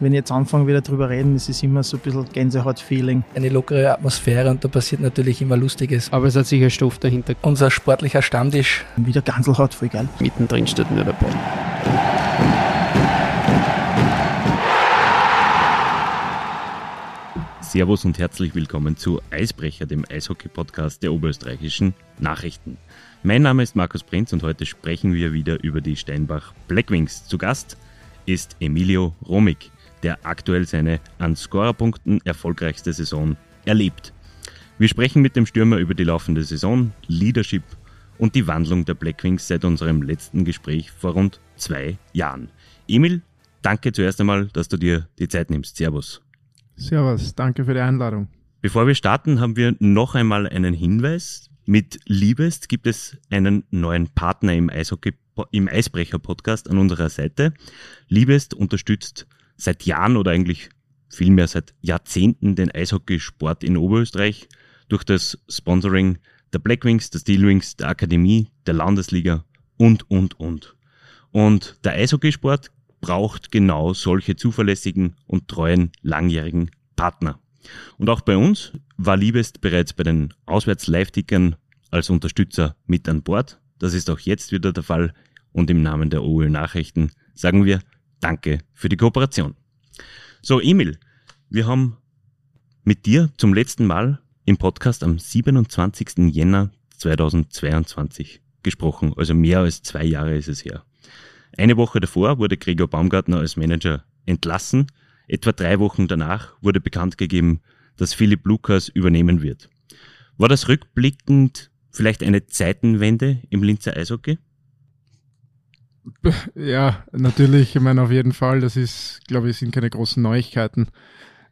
wenn ich jetzt anfange wieder drüber reden, ist es immer so ein bisschen Gänsehaut-Feeling. Eine lockere Atmosphäre und da passiert natürlich immer Lustiges. Aber es hat sicher Stoff dahinter. Unser sportlicher Stammtisch. Wieder Ganselhaut, voll geil. Mittendrin steht nur der Ball. Servus und herzlich willkommen zu Eisbrecher, dem Eishockey-Podcast der oberösterreichischen Nachrichten. Mein Name ist Markus Prinz und heute sprechen wir wieder über die Steinbach Blackwings. Zu Gast ist Emilio Romig, der aktuell seine an Scorerpunkten erfolgreichste Saison erlebt. Wir sprechen mit dem Stürmer über die laufende Saison, Leadership und die Wandlung der Blackwings seit unserem letzten Gespräch vor rund zwei Jahren. Emil, danke zuerst einmal, dass du dir die Zeit nimmst. Servus. Servus, danke für die Einladung. Bevor wir starten, haben wir noch einmal einen Hinweis. Mit Liebest gibt es einen neuen Partner im Eishockey im Eisbrecher Podcast an unserer Seite. Liebest unterstützt seit Jahren oder eigentlich vielmehr seit Jahrzehnten den Eishockeysport in Oberösterreich durch das Sponsoring der Blackwings, der Steelwings, der Akademie, der Landesliga und, und, und. Und der Eishockeysport braucht genau solche zuverlässigen und treuen langjährigen Partner. Und auch bei uns war Liebest bereits bei den Auswärts-Live-Tickern als Unterstützer mit an Bord. Das ist auch jetzt wieder der Fall. Und im Namen der OÖ Nachrichten sagen wir Danke für die Kooperation. So, Emil, wir haben mit dir zum letzten Mal im Podcast am 27. Jänner 2022 gesprochen. Also mehr als zwei Jahre ist es her. Eine Woche davor wurde Gregor Baumgartner als Manager entlassen. Etwa drei Wochen danach wurde bekannt gegeben, dass Philipp Lukas übernehmen wird. War das rückblickend vielleicht eine Zeitenwende im Linzer Eishockey? Ja, natürlich, ich meine auf jeden Fall, das ist, glaube ich, sind keine großen Neuigkeiten,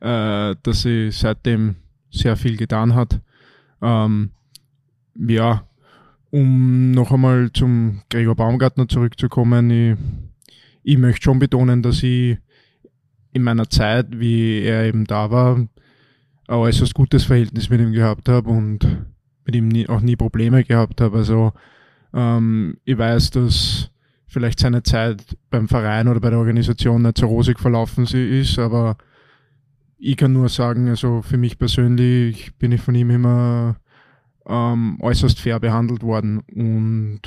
äh, dass sie seitdem sehr viel getan hat. Ähm, ja, um noch einmal zum Gregor Baumgartner zurückzukommen, ich, ich möchte schon betonen, dass ich in meiner Zeit, wie er eben da war, ein äußerst gutes Verhältnis mit ihm gehabt habe und mit ihm nie, auch nie Probleme gehabt habe. Also ähm, ich weiß, dass vielleicht seine Zeit beim Verein oder bei der Organisation nicht so rosig verlaufen ist, aber ich kann nur sagen, also für mich persönlich bin ich von ihm immer ähm, äußerst fair behandelt worden und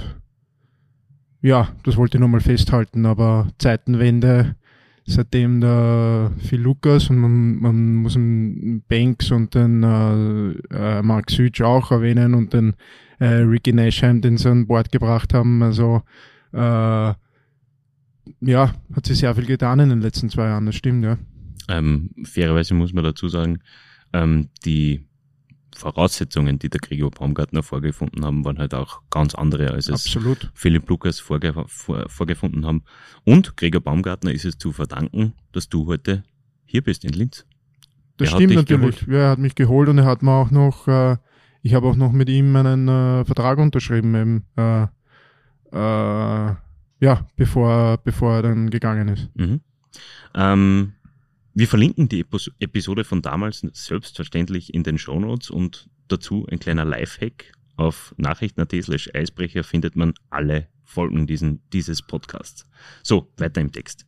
ja, das wollte ich nochmal festhalten, aber Zeitenwende, seitdem der Phil Lukas und man, man muss den Banks und den äh, äh, Mark Sütsch auch erwähnen und den äh, Ricky Nashheim, den sie an Bord gebracht haben, also äh, ja, hat sich sehr viel getan in den letzten zwei Jahren, das stimmt, ja. Ähm, fairerweise muss man dazu sagen, ähm, die Voraussetzungen, die der Gregor Baumgartner vorgefunden haben, waren halt auch ganz andere, als es Absolut. Philipp Lukas vorge vor, vorgefunden haben. Und Gregor Baumgartner ist es zu verdanken, dass du heute hier bist in Linz. Das Er stimmt natürlich. geholt. Ja, er hat mich geholt und er hat mir auch noch, äh, ich habe auch noch mit ihm einen äh, Vertrag unterschrieben, eben, äh, äh, ja, bevor, bevor er dann gegangen ist. Mhm. Ähm, wir verlinken die Episode von damals selbstverständlich in den Shownotes und dazu ein kleiner Lifehack. Auf nachrichten.at slash Eisbrecher findet man alle Folgen diesen, dieses Podcasts. So, weiter im Text.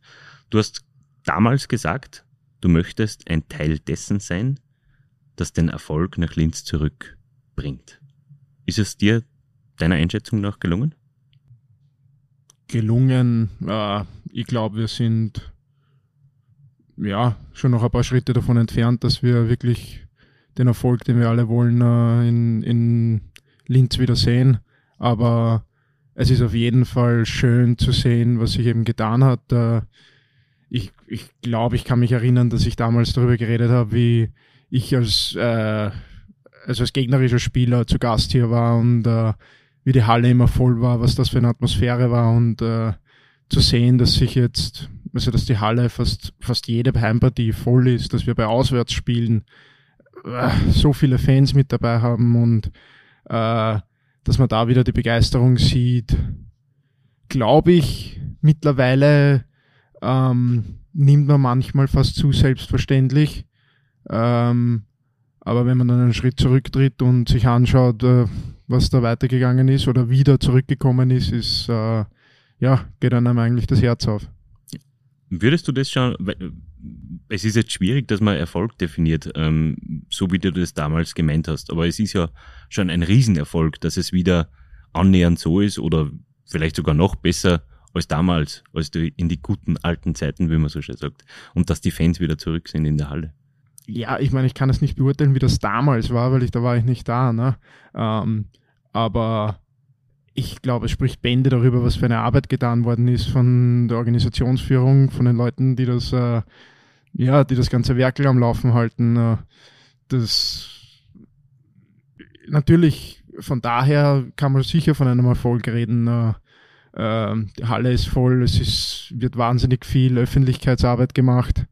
Du hast damals gesagt, du möchtest ein Teil dessen sein, das den Erfolg nach Linz zurückbringt. Ist es dir deiner Einschätzung nach gelungen? Gelungen, äh, ich glaube, wir sind ja schon noch ein paar Schritte davon entfernt, dass wir wirklich den Erfolg, den wir alle wollen, äh, in, in Linz wieder sehen. Aber es ist auf jeden Fall schön zu sehen, was sich eben getan hat. Äh, ich ich glaube, ich kann mich erinnern, dass ich damals darüber geredet habe, wie ich als, äh, also als gegnerischer Spieler zu Gast hier war und äh, wie die Halle immer voll war, was das für eine Atmosphäre war und äh, zu sehen, dass sich jetzt, also dass die Halle fast, fast jede Heimpartie voll ist, dass wir bei Auswärtsspielen äh, so viele Fans mit dabei haben und äh, dass man da wieder die Begeisterung sieht, glaube ich, mittlerweile ähm, nimmt man manchmal fast zu selbstverständlich. Ähm, aber wenn man dann einen Schritt zurücktritt und sich anschaut, äh, was da weitergegangen ist oder wieder zurückgekommen ist, ist äh, ja, geht einem eigentlich das Herz auf. Würdest du das schon, es ist jetzt schwierig, dass man Erfolg definiert, ähm, so wie du das damals gemeint hast. Aber es ist ja schon ein Riesenerfolg, dass es wieder annähernd so ist oder vielleicht sogar noch besser als damals, als in die guten alten Zeiten, wie man so schön sagt. Und dass die Fans wieder zurück sind in der Halle. Ja, ich meine, ich kann es nicht beurteilen, wie das damals war, weil ich da war ich nicht da. Ne? Ähm, aber ich glaube, es spricht Bände darüber, was für eine Arbeit getan worden ist von der Organisationsführung, von den Leuten, die das, äh, ja, die das ganze Werkel am Laufen halten. Äh, das natürlich, von daher kann man sicher von einem Erfolg reden. Äh, äh, die Halle ist voll, es ist, wird wahnsinnig viel Öffentlichkeitsarbeit gemacht,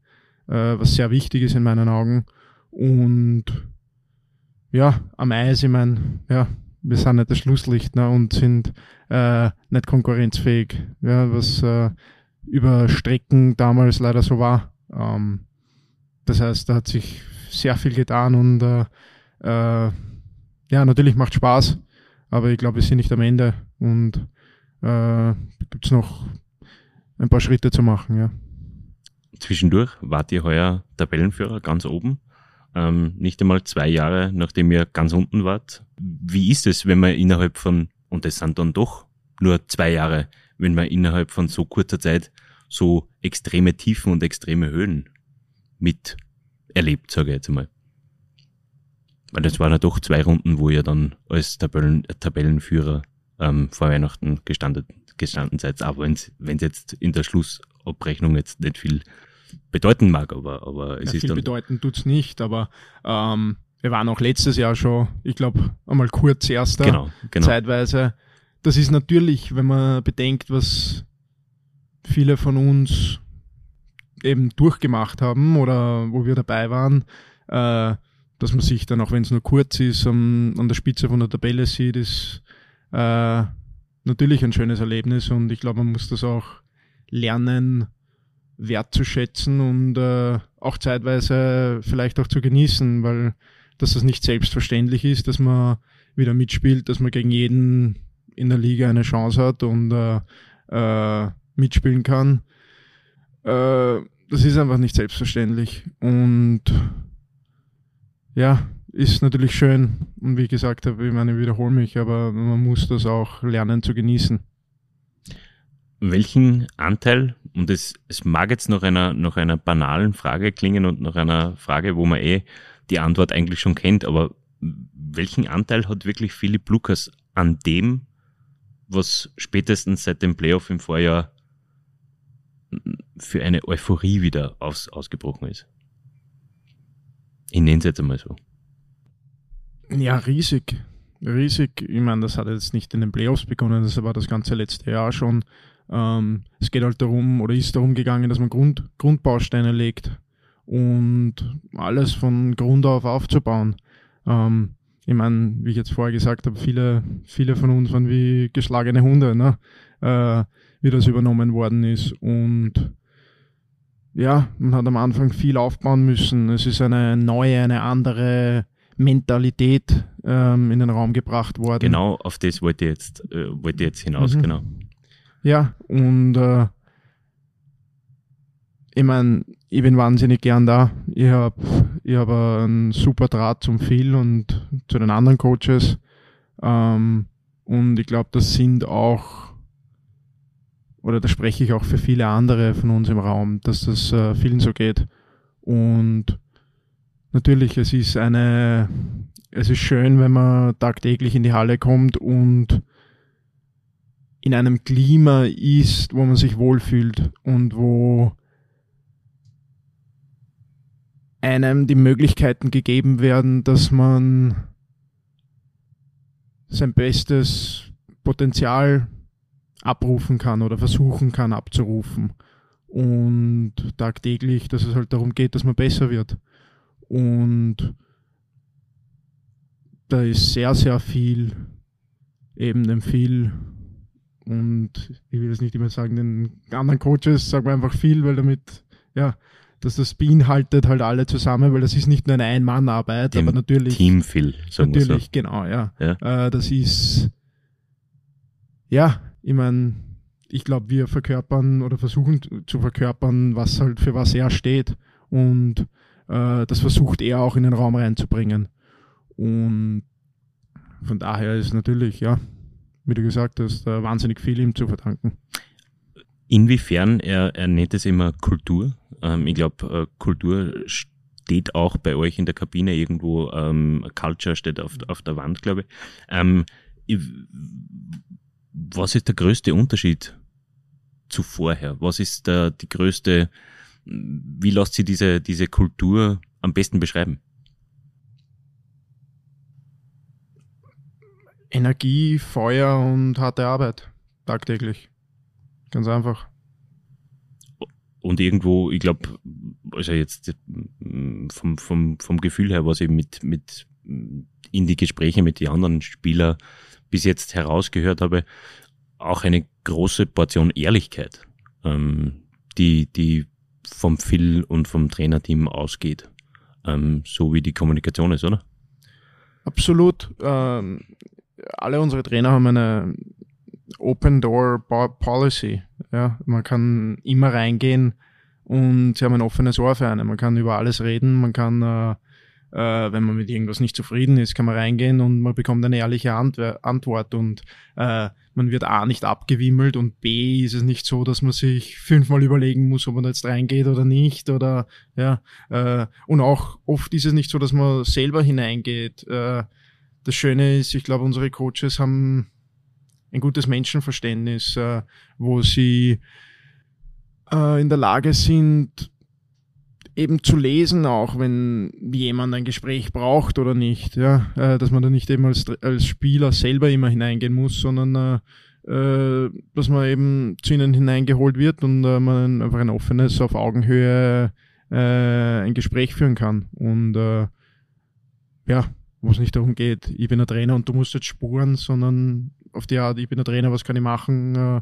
äh, was sehr wichtig ist in meinen Augen. Und ja, am Eis, ich meine, ja, wir sind nicht das Schlusslicht ne, und sind äh, nicht konkurrenzfähig, ja, was äh, über Strecken damals leider so war. Ähm, das heißt, da hat sich sehr viel getan und äh, äh, ja, natürlich macht Spaß, aber ich glaube, wir sind nicht am Ende und äh, gibt es noch ein paar Schritte zu machen, ja. Zwischendurch wart ihr heuer Tabellenführer ganz oben, ähm, nicht einmal zwei Jahre, nachdem ihr ganz unten wart. Wie ist es, wenn man innerhalb von, und es sind dann doch nur zwei Jahre, wenn man innerhalb von so kurzer Zeit so extreme Tiefen und extreme Höhen mit erlebt, sage ich jetzt einmal. Weil das waren ja doch zwei Runden, wo ihr dann als Tabellen, Tabellenführer ähm, vor Weihnachten gestanden, gestanden seid, auch wenn es jetzt in der Schlussabrechnung jetzt nicht viel bedeuten mag, aber, aber es ja, ist viel dann. bedeuten tut's nicht, aber ähm, wir waren auch letztes Jahr schon, ich glaube, einmal kurz erster, Genau, genau. zeitweise. Das ist natürlich, wenn man bedenkt, was viele von uns eben durchgemacht haben oder wo wir dabei waren, äh, dass man sich dann, auch wenn es nur kurz ist, um, an der Spitze von der Tabelle sieht, ist äh, natürlich ein schönes Erlebnis und ich glaube, man muss das auch lernen, wertzuschätzen und äh, auch zeitweise vielleicht auch zu genießen, weil dass das nicht selbstverständlich ist, dass man wieder mitspielt, dass man gegen jeden in der Liga eine Chance hat und äh, äh, mitspielen kann. Äh, das ist einfach nicht selbstverständlich. Und ja, ist natürlich schön. Und wie ich gesagt habe, ich meine, ich wiederhole mich, aber man muss das auch lernen zu genießen. Welchen Anteil, und es, es mag jetzt nach einer, nach einer banalen Frage klingen und nach einer Frage, wo man eh die Antwort eigentlich schon kennt, aber welchen Anteil hat wirklich Philipp Lukas an dem, was spätestens seit dem Playoff im Vorjahr für eine Euphorie wieder aus, ausgebrochen ist? Ich nenne es jetzt einmal so. Ja, riesig. Riesig. Ich meine, das hat jetzt nicht in den Playoffs begonnen, das war das ganze letzte Jahr schon. Ähm, es geht halt darum, oder ist darum gegangen, dass man Grund, Grundbausteine legt und alles von Grund auf aufzubauen. Ähm, ich meine, wie ich jetzt vorher gesagt habe, viele, viele von uns waren wie geschlagene Hunde, ne? äh, wie das übernommen worden ist. Und ja, man hat am Anfang viel aufbauen müssen. Es ist eine neue, eine andere Mentalität ähm, in den Raum gebracht worden. Genau, auf das wollte ich jetzt, äh, wollte ich jetzt hinaus, Mhm. genau. Ja, und äh, ich meine, ich bin wahnsinnig gern da. Ich habe ich hab einen super Draht zum Phil und zu den anderen Coaches. Ähm, und ich glaube, das sind auch, oder da spreche ich auch für viele andere von uns im Raum, dass das äh, vielen so geht. Und natürlich, es ist eine, es ist schön, wenn man tagtäglich in die Halle kommt und in einem Klima ist, wo man sich wohlfühlt und wo einem die Möglichkeiten gegeben werden, dass man sein bestes Potenzial abrufen kann oder versuchen kann abzurufen. Und tagtäglich, dass es halt darum geht, dass man besser wird. Und da ist sehr, sehr viel, eben dem viel und ich will jetzt nicht immer sagen, den anderen Coaches sagen wir einfach viel, weil damit, ja, dass das beinhaltet halt alle zusammen, weil das ist nicht nur eine Ein-Mann-Arbeit, aber natürlich, Team Phil, sagen wir so. natürlich, genau, ja. Ja. Äh, das ist, ja, ich meine, ich glaube, wir verkörpern oder versuchen zu verkörpern, was halt für was er steht. Und äh, das versucht er auch in den Raum reinzubringen. Und von daher ist natürlich, ja, wie du gesagt hast, äh, wahnsinnig viel ihm zu verdanken. Inwiefern, er, er nennt es immer Kultur. Ähm, ich glaube, äh, Kultur steht auch bei euch in der Kabine irgendwo, ähm, Culture steht auf, auf der Wand, glaube ich. Ähm. Was ist der größte Unterschied zu vorher? Was ist der, die größte, wie lässt sie diese, diese Kultur am besten beschreiben? Energie, Feuer und harte Arbeit. Tagtäglich. Ganz einfach. Und irgendwo, ich glaube, also jetzt mm, vom, vom, vom Gefühl her, was ich mit, mit in die Gespräche mit den anderen Spielern bis jetzt herausgehört habe, auch eine große Portion Ehrlichkeit, ähm, die, die vom Phil und vom Trainerteam ausgeht. Ähm, so wie die Kommunikation ist, oder? Absolut. Ähm, alle unsere Trainer haben eine Open Door Policy. Ja, man kann immer reingehen und sie haben ein offenes Ohr für einen. Man kann über alles reden, man kann, äh, äh, wenn man mit irgendwas nicht zufrieden ist, kann man reingehen und man bekommt eine ehrliche Antw Antwort und äh, man wird A nicht abgewimmelt und B ist es nicht so, dass man sich fünfmal überlegen muss, ob man jetzt reingeht oder nicht oder ja äh, und auch oft ist es nicht so, dass man selber hineingeht. Das Schöne ist, ich glaube, unsere Coaches haben ein gutes Menschenverständnis, äh, wo sie äh, in der Lage sind, eben zu lesen, auch wenn jemand ein Gespräch braucht oder nicht, ja, äh, dass man da nicht eben als, als Spieler selber immer hineingehen muss, sondern äh, äh, dass man eben zu ihnen hineingeholt wird und äh, man einfach ein offenes, auf Augenhöhe äh, ein Gespräch führen kann. Und äh, ja, wo es nicht darum geht, ich bin ein Trainer und du musst jetzt spuren, sondern auf die Art, ich bin ein Trainer, was kann ich machen äh,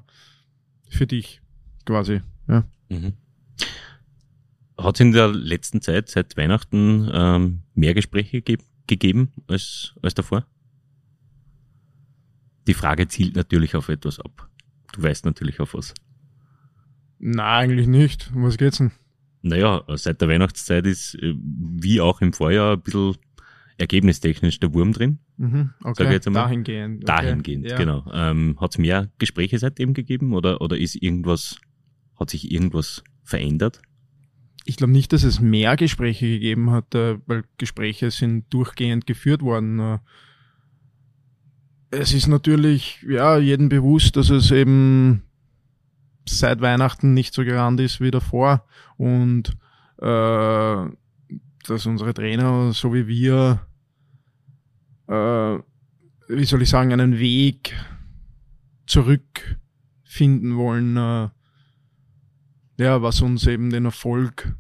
für dich quasi. Ja. Mhm. Hat es in der letzten Zeit, seit Weihnachten, ähm, mehr Gespräche ge gegeben als, als davor? Die Frage zielt natürlich auf etwas ab. Du weißt natürlich auf was. Na, eigentlich nicht. Um was geht's denn? Naja, seit der Weihnachtszeit ist, äh, wie auch im Vorjahr, ein bisschen ergebnistechnisch der Wurm drin. Mhm, okay, jetzt einmal. dahingehend. Okay. Dahingehend, ja. genau. Ähm, Hat es mehr Gespräche seitdem gegeben oder, oder ist irgendwas, hat sich irgendwas verändert? Ich glaube nicht, dass es mehr Gespräche gegeben hat, äh, weil Gespräche sind durchgehend geführt worden. Äh. Es ist natürlich, ja, jedem bewusst, dass es eben seit Weihnachten nicht so gerannt ist wie davor und äh, dass unsere Trainer, so wie wir, äh, wie soll ich sagen, einen Weg zurückfinden wollen, äh, ja, was uns eben den Erfolg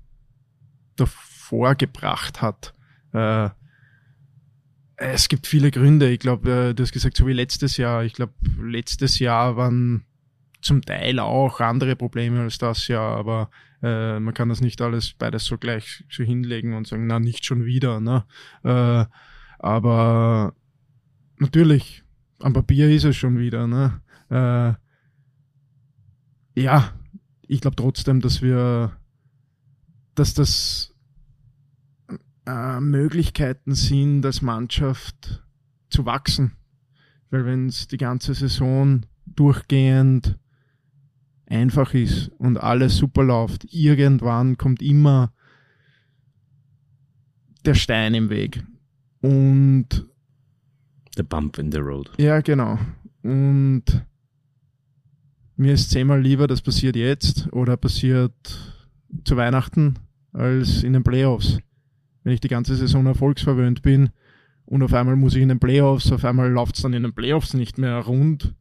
davor gebracht hat. Äh, es gibt viele Gründe. Ich glaube, äh, du hast gesagt, so wie letztes Jahr. Ich glaube, letztes Jahr waren zum Teil auch andere Probleme als das Jahr, aber äh, man kann das nicht alles beides so gleich so hinlegen und sagen, na, nicht schon wieder. Ne? Äh, aber natürlich, am Papier ist es schon wieder. Ne? Äh, ja, ich glaube trotzdem, dass wir, dass das äh, Möglichkeiten sind, als Mannschaft zu wachsen. Weil wenn es die ganze Saison durchgehend einfach ist und alles super läuft, irgendwann kommt immer der Stein im Weg. Und The Bump in the Road. Ja, genau. Und mir ist zehnmal lieber, das passiert jetzt oder passiert zu Weihnachten als in den Playoffs. Wenn ich die ganze Saison erfolgsverwöhnt bin und auf einmal muss ich in den Playoffs, auf einmal läuft es dann in den Playoffs nicht mehr rund,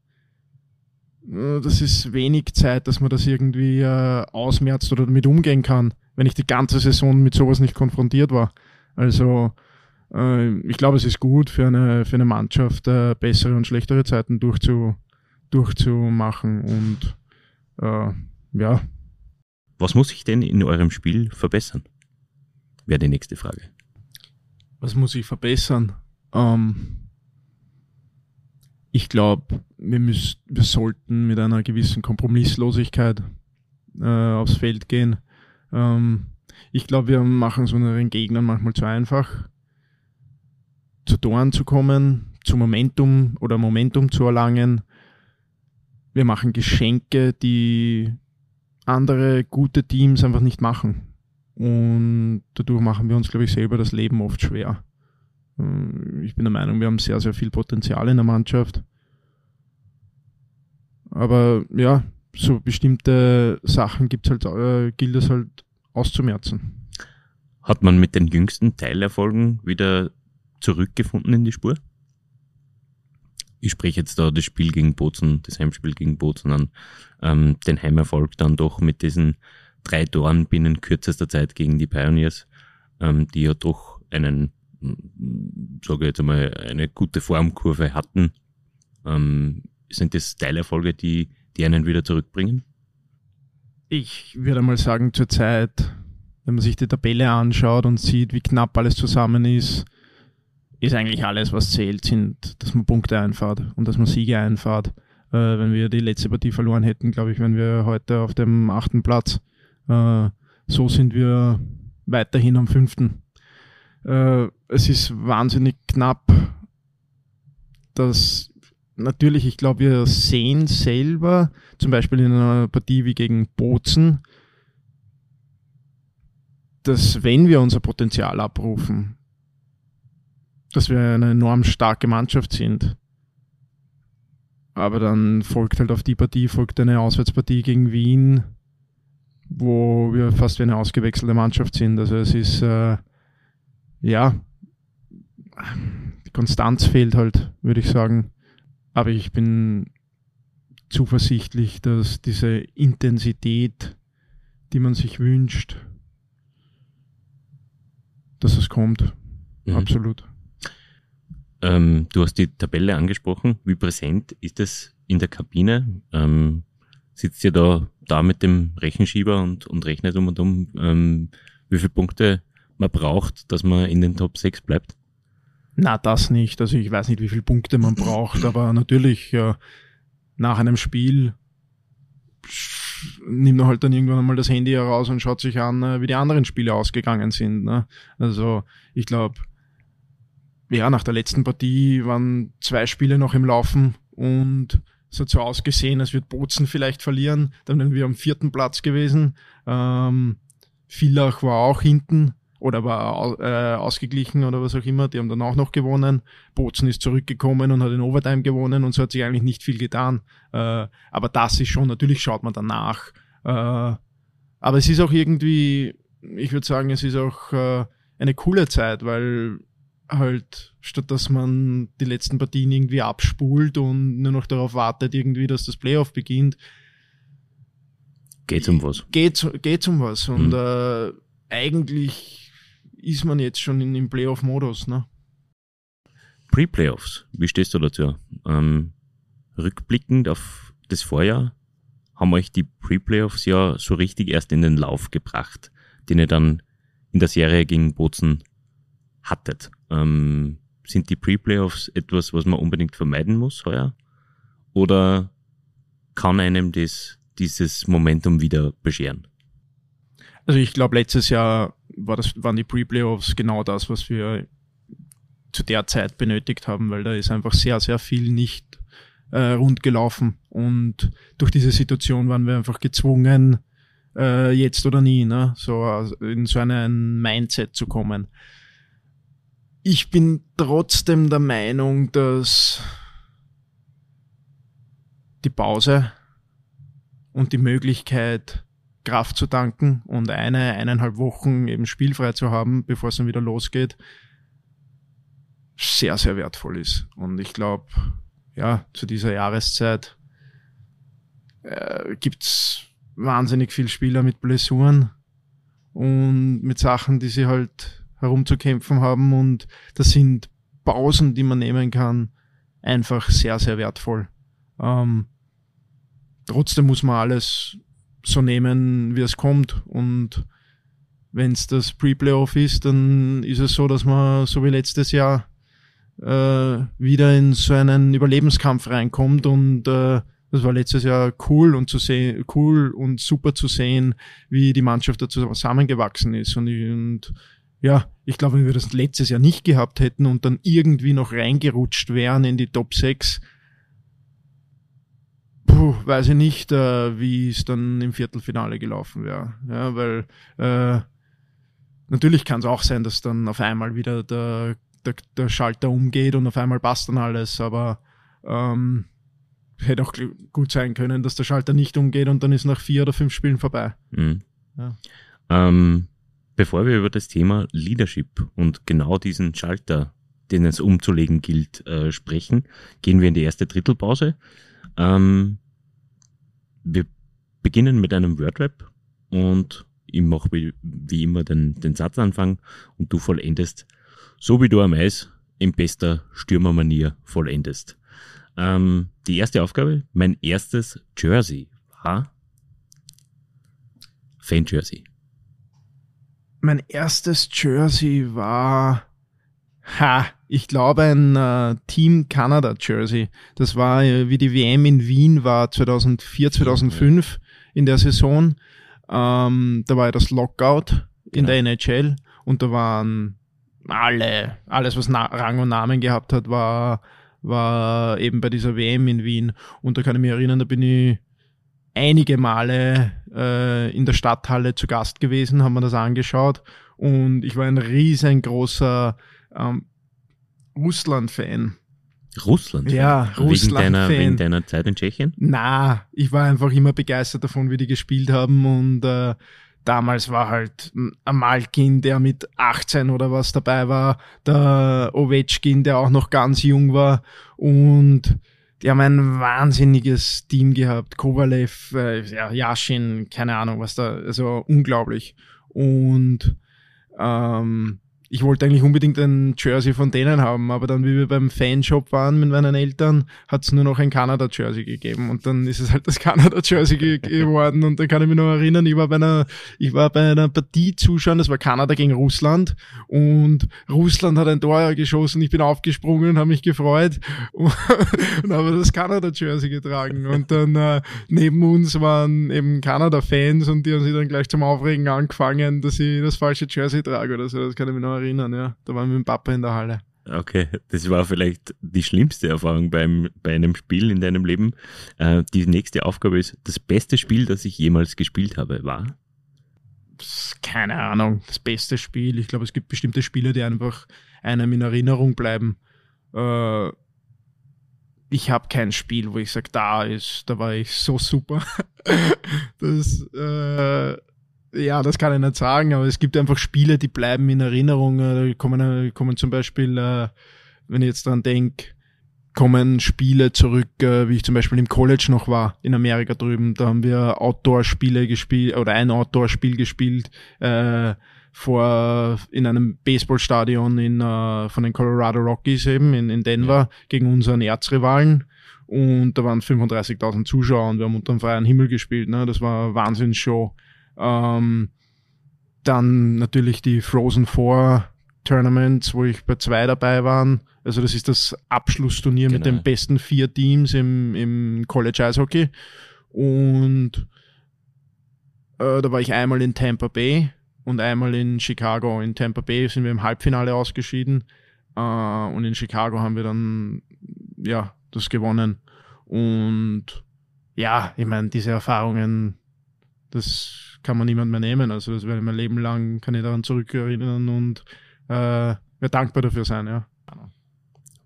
das ist wenig Zeit, dass man das irgendwie äh, ausmerzt oder damit umgehen kann, wenn ich die ganze Saison mit sowas nicht konfrontiert war. Also äh, ich glaube, es ist gut für eine, für eine Mannschaft, äh, bessere und schlechtere Zeiten durchzu, durchzumachen und äh, ja. Was muss sich denn in eurem Spiel verbessern? Wäre die nächste Frage. Was muss ich verbessern? Ähm, ich glaube, wir, wir sollten mit einer gewissen Kompromisslosigkeit äh, aufs Feld gehen. Ähm, Ich glaube, wir machen es unseren Gegnern manchmal zu einfach, zu Toren zu kommen, zu Momentum oder Momentum zu erlangen. Wir machen Geschenke, die andere gute Teams einfach nicht machen. Und dadurch machen wir uns, glaube ich, selber das Leben oft schwer. Äh, ich bin der Meinung, wir haben sehr, sehr viel Potenzial in der Mannschaft. Aber ja, so bestimmte Sachen gibt's halt, äh, gilt es halt auszumerzen. Hat man mit den jüngsten Teilerfolgen wieder zurückgefunden in die Spur? Ich spreche jetzt da das Spiel gegen Bozen, das Heimspiel gegen Bozen an, ähm, den Heimerfolg dann doch mit diesen drei Toren binnen kürzester Zeit gegen die Pioneers, ähm, die ja doch einen, sage ich jetzt einmal, eine gute Formkurve hatten. Ähm, sind das Teilerfolge, die, die einen wieder zurückbringen? Ich würde mal sagen, zurzeit, wenn man sich die Tabelle anschaut und sieht, wie knapp alles zusammen ist, ist eigentlich alles, was zählt, sind, dass man Punkte einfahrt und dass man Siege einfahrt. Äh, wenn wir die letzte Partie verloren hätten, glaube ich, wären wir heute auf dem achten Platz. Äh, so sind wir weiterhin am fünften. Äh, es ist wahnsinnig knapp, dass natürlich, ich glaube, wir sehen selber, zum Beispiel in einer Partie wie gegen Bozen, dass wenn wir unser Potenzial abrufen, dass wir eine enorm starke Mannschaft sind. Aber dann folgt halt auf die Partie, folgt eine Auswärtspartie gegen Wien, wo wir fast wie eine ausgewechselte Mannschaft sind. Also es ist, äh, ja, die Konstanz fehlt halt, würde ich sagen. Aber ich bin zuversichtlich, dass diese Intensität, die man sich wünscht, dass es kommt. Mhm. Absolut. Ähm, du hast die Tabelle angesprochen. Wie präsent ist es in der Kabine? Ähm, sitzt ihr da, da mit dem Rechenschieber und, und rechnet um und um, ähm, wie viele Punkte man braucht, dass man in den Top 6 bleibt? Na, das nicht. Also ich weiß nicht, wie viele Punkte man braucht, aber natürlich äh, nach einem Spiel nimmt man halt dann irgendwann einmal das Handy heraus und schaut sich an, äh, wie die anderen Spiele ausgegangen sind. Ne? Also ich glaube, ja, nach der letzten Partie waren zwei Spiele noch im Laufen und es hat so ausgesehen, als wird Bozen vielleicht verlieren. Dann wären wir am vierten Platz gewesen. Ähm, Villach war auch hinten oder war äh, ausgeglichen oder was auch immer. Die haben dann auch noch gewonnen. Bozen ist zurückgekommen und hat in Overtime gewonnen und so hat sich eigentlich nicht viel getan. Äh, aber das ist schon, natürlich schaut man danach. Äh, aber es ist auch irgendwie, ich würde sagen, es ist auch äh, eine coole Zeit, weil halt, statt dass man die letzten Partien irgendwie abspult und nur noch darauf wartet, irgendwie, dass das Playoff beginnt. Geht's um was? Geht's, geht's um was. Und mhm. äh, eigentlich ist man jetzt schon in dem Playoff-Modus. Ne? Pre-Playoffs, wie stehst du dazu? Ähm, rückblickend auf das Vorjahr haben euch die Pre-Playoffs ja so richtig erst in den Lauf gebracht, den ihr dann in der Serie gegen Bozen hattet. Ähm, sind die Pre-Playoffs etwas, was man unbedingt vermeiden muss heuer? Oder kann einem das, dieses Momentum wieder bescheren? Also ich glaube, letztes Jahr war das, waren die Pre-Playoffs genau das, was wir zu der Zeit benötigt haben, weil da ist einfach sehr, sehr viel nicht äh, rund gelaufen. Und durch diese Situation waren wir einfach gezwungen, äh, jetzt oder nie, ne? so in so einen Mindset zu kommen. Ich bin trotzdem der Meinung, dass die Pause und die Möglichkeit, Kraft zu tanken und eine, eineinhalb Wochen eben spielfrei zu haben, bevor es dann wieder losgeht, sehr, sehr wertvoll ist. Und ich glaube, ja, zu dieser Jahreszeit äh, gibt's wahnsinnig viel Spieler mit Blessuren und mit Sachen, die sie halt herumzukämpfen haben. Und das sind Pausen, die man nehmen kann, einfach sehr, sehr wertvoll. Ähm, trotzdem muss man alles so nehmen, wie es kommt. Und wenn es das Pre-Playoff ist, dann ist es so, dass man so wie letztes Jahr äh, wieder in so einen Überlebenskampf reinkommt und äh, Das war letztes Jahr cool und zu sehen, cool und super zu sehen, wie die Mannschaft da zusammengewachsen ist. Und, ich, und ja, ich glaube, wenn wir das letztes Jahr nicht gehabt hätten und dann irgendwie noch reingerutscht wären in die Top 6, puh, weiß ich nicht, äh, wie es dann im Viertelfinale gelaufen wäre. Ja, weil äh, natürlich kann es auch sein, dass dann auf einmal wieder der, der, der Schalter umgeht und auf einmal passt dann alles, aber ähm, hätte auch gut sein können, dass der Schalter nicht umgeht und dann ist nach vier oder fünf Spielen vorbei. Mhm. Ja. Ähm, bevor wir über das Thema Leadership und genau diesen Schalter, den es umzulegen gilt, äh, sprechen, gehen wir in die erste Drittelpause. Ähm, wir beginnen mit einem Wordrap und ich mache wie, wie immer den, den Satzanfang und du vollendest, so wie du am Eis in bester Stürmermanier vollendest. Ähm, die erste Aufgabe, mein erstes Jersey war Fan-Jersey. Mein erstes Jersey war, ha, ich glaube ein äh, Team Canada Jersey. Das war, äh, wie die WM in Wien war 2004, 2005 in der Saison. Ähm, da war ja das Lockout in genau. der NHL und da waren alle, alles was Na Rang und Namen gehabt hat, war war eben bei dieser WM in Wien. Und da kann ich mich erinnern, da bin ich einige Male äh, in der Stadthalle zu Gast gewesen, haben wir das angeschaut. Und ich war ein riesengroßer ähm, Russland-Fan. Russland? Ja, Russland. Wegen deiner, wegen deiner Zeit in Tschechien? Na, ich war einfach immer begeistert davon, wie die gespielt haben und äh, damals war halt ein Malkin, der mit 18 oder was dabei war, der Ovechkin, der auch noch ganz jung war und die haben ein wahnsinniges Team gehabt. Kovalev, äh, ja, Yashin, keine Ahnung, was da, also unglaublich. Und ähm, ich wollte eigentlich unbedingt ein Jersey von denen haben, aber dann, wie wir beim Fanshop waren mit meinen Eltern, hat es nur noch ein Kanada-Jersey gegeben und dann ist es halt das Kanada-Jersey ge geworden und dann kann ich mich noch erinnern, ich war bei einer, ich war bei einer Partie zuschauen, das war Kanada gegen Russland und Russland hat ein Tor geschossen, ich bin aufgesprungen habe mich gefreut und, und habe das Kanada-Jersey getragen und dann äh, neben uns waren eben Kanada-Fans und die haben sich dann gleich zum Aufregen angefangen, dass ich das falsche Jersey trage oder so, das kann ich mich noch erinnern erinnern, ja. Da waren wir mit dem Papa in der Halle. Okay, das war vielleicht die schlimmste Erfahrung beim, bei einem Spiel in deinem Leben. Äh, die nächste Aufgabe ist, das beste Spiel, das ich jemals gespielt habe, war? Keine Ahnung, das beste Spiel. Ich glaube, es gibt bestimmte Spiele, die einfach einem in Erinnerung bleiben. Äh, ich habe kein Spiel, wo ich sage, da ist, da war ich so super. das, äh, ja, das kann ich nicht sagen, aber es gibt einfach Spiele, die bleiben in Erinnerung. Da kommen, kommen zum Beispiel, äh, wenn ich jetzt dran denke, kommen Spiele zurück, äh, wie ich zum Beispiel im College noch war, in Amerika drüben. Da haben wir Outdoor-Spiele gespielt oder ein Outdoor-Spiel gespielt äh, vor in einem Baseballstadion in äh, von den Colorado Rockies eben in, in Denver gegen unseren Erzrivalen. Und da waren 35.000 Zuschauer und wir haben unter dem freien Himmel gespielt. Ne? Das war eine Wahnsinnsshow. Ähm, dann natürlich die Frozen Four Tournaments, wo ich bei zwei dabei war. Also das ist das Abschlussturnier genau. mit den besten vier Teams im, im College Eishockey. Und äh, da war ich einmal in Tampa Bay und einmal in Chicago. In Tampa Bay sind wir im Halbfinale ausgeschieden äh, und in Chicago haben wir dann ja das gewonnen. Und ja, ich meine, diese Erfahrungen, das kann man niemand mehr nehmen. Also das werde ich mein Leben lang, kann ich daran zurückerinnern und äh, werde dankbar dafür sein, ja.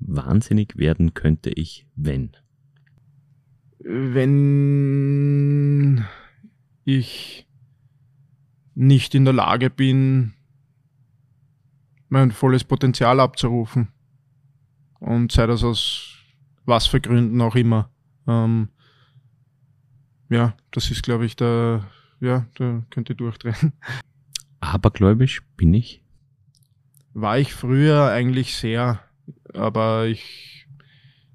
Wahnsinnig werden könnte ich, wenn. Wenn ich nicht in der Lage bin, mein volles Potenzial abzurufen. Und sei das aus was für Gründen auch immer. Ähm, ja, das ist, glaube ich, der, ja, da könnte durchdrehen. Abergläubisch bin ich? War ich früher eigentlich sehr, aber ich,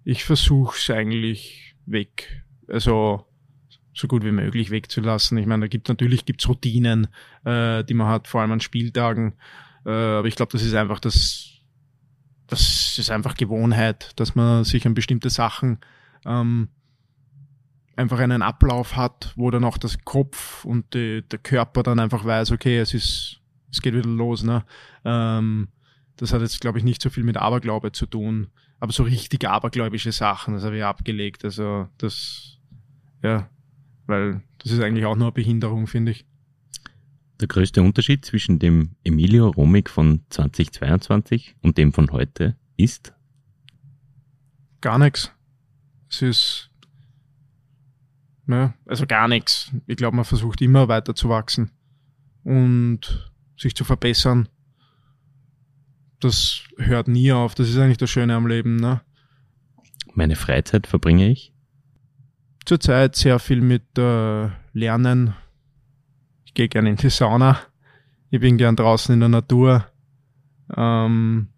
ich versuche es eigentlich weg. Also so gut wie möglich wegzulassen. Ich meine, da gibt natürlich gibt's Routinen, äh, die man hat, vor allem an Spieltagen. Äh, aber ich glaube, das ist einfach das, das ist einfach Gewohnheit, dass man sich an bestimmte Sachen ähm, einfach einen Ablauf hat, wo dann auch das Kopf und die, der Körper dann einfach weiß, okay, es ist, es geht wieder los. Ne? Ähm, das hat jetzt, glaube ich, nicht so viel mit Aberglaube zu tun, aber so richtig abergläubische Sachen, das habe ich abgelegt. Also das, ja, weil das ist eigentlich auch nur eine Behinderung, finde ich. Der größte Unterschied zwischen dem Emilio Romig von 2022 und dem von heute ist? Gar nichts. Es ist, ja, also gar nichts. Ich glaube, man versucht immer weiter zu wachsen und sich zu verbessern. Das hört nie auf. Das ist eigentlich das Schöne am Leben. Ne? Meine Freizeit verbringe ich? Zurzeit sehr viel mit äh, Lernen. Ich gehe gerne in die Sauna. Ich bin gern draußen in der Natur. Ähm,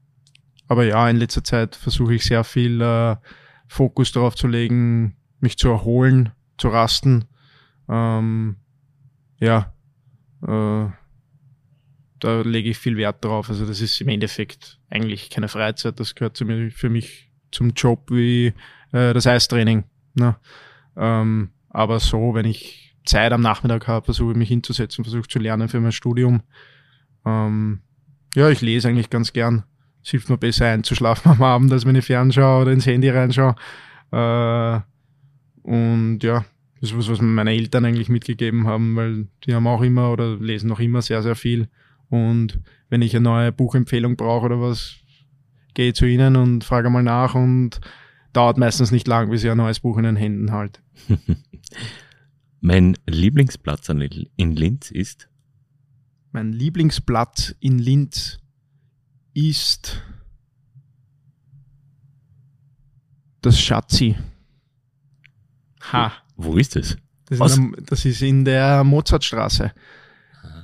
aber ja, in letzter Zeit versuche ich sehr viel äh, Fokus darauf zu legen, mich zu erholen, zu rasten. Ähm, ja, äh, da lege ich viel Wert drauf. Also das ist im Endeffekt eigentlich keine Freizeit, das gehört zu mir, für mich zum Job wie äh, das Eistraining. Ne? Ähm, aber so, wenn ich Zeit am Nachmittag habe, versuche ich mich hinzusetzen, versuche zu lernen für mein Studium. Ähm, ja, ich lese eigentlich ganz gern. Es hilft mir besser einzuschlafen am Abend, als wenn ich fernschaue oder ins Handy reinschaue. Äh, und ja, das ist was, was meine Eltern eigentlich mitgegeben haben, weil die haben auch immer oder lesen noch immer sehr, sehr viel. Und wenn ich eine neue Buchempfehlung brauche oder was, gehe ich zu ihnen und frage mal nach und dauert meistens nicht lang, bis ich ein neues Buch in den Händen halte. mein Lieblingsplatz in Linz ist? Mein Lieblingsplatz in Linz ist das Schatzi. Ha. Wo, ist? Das, das, das, ist in der Mozartstraße.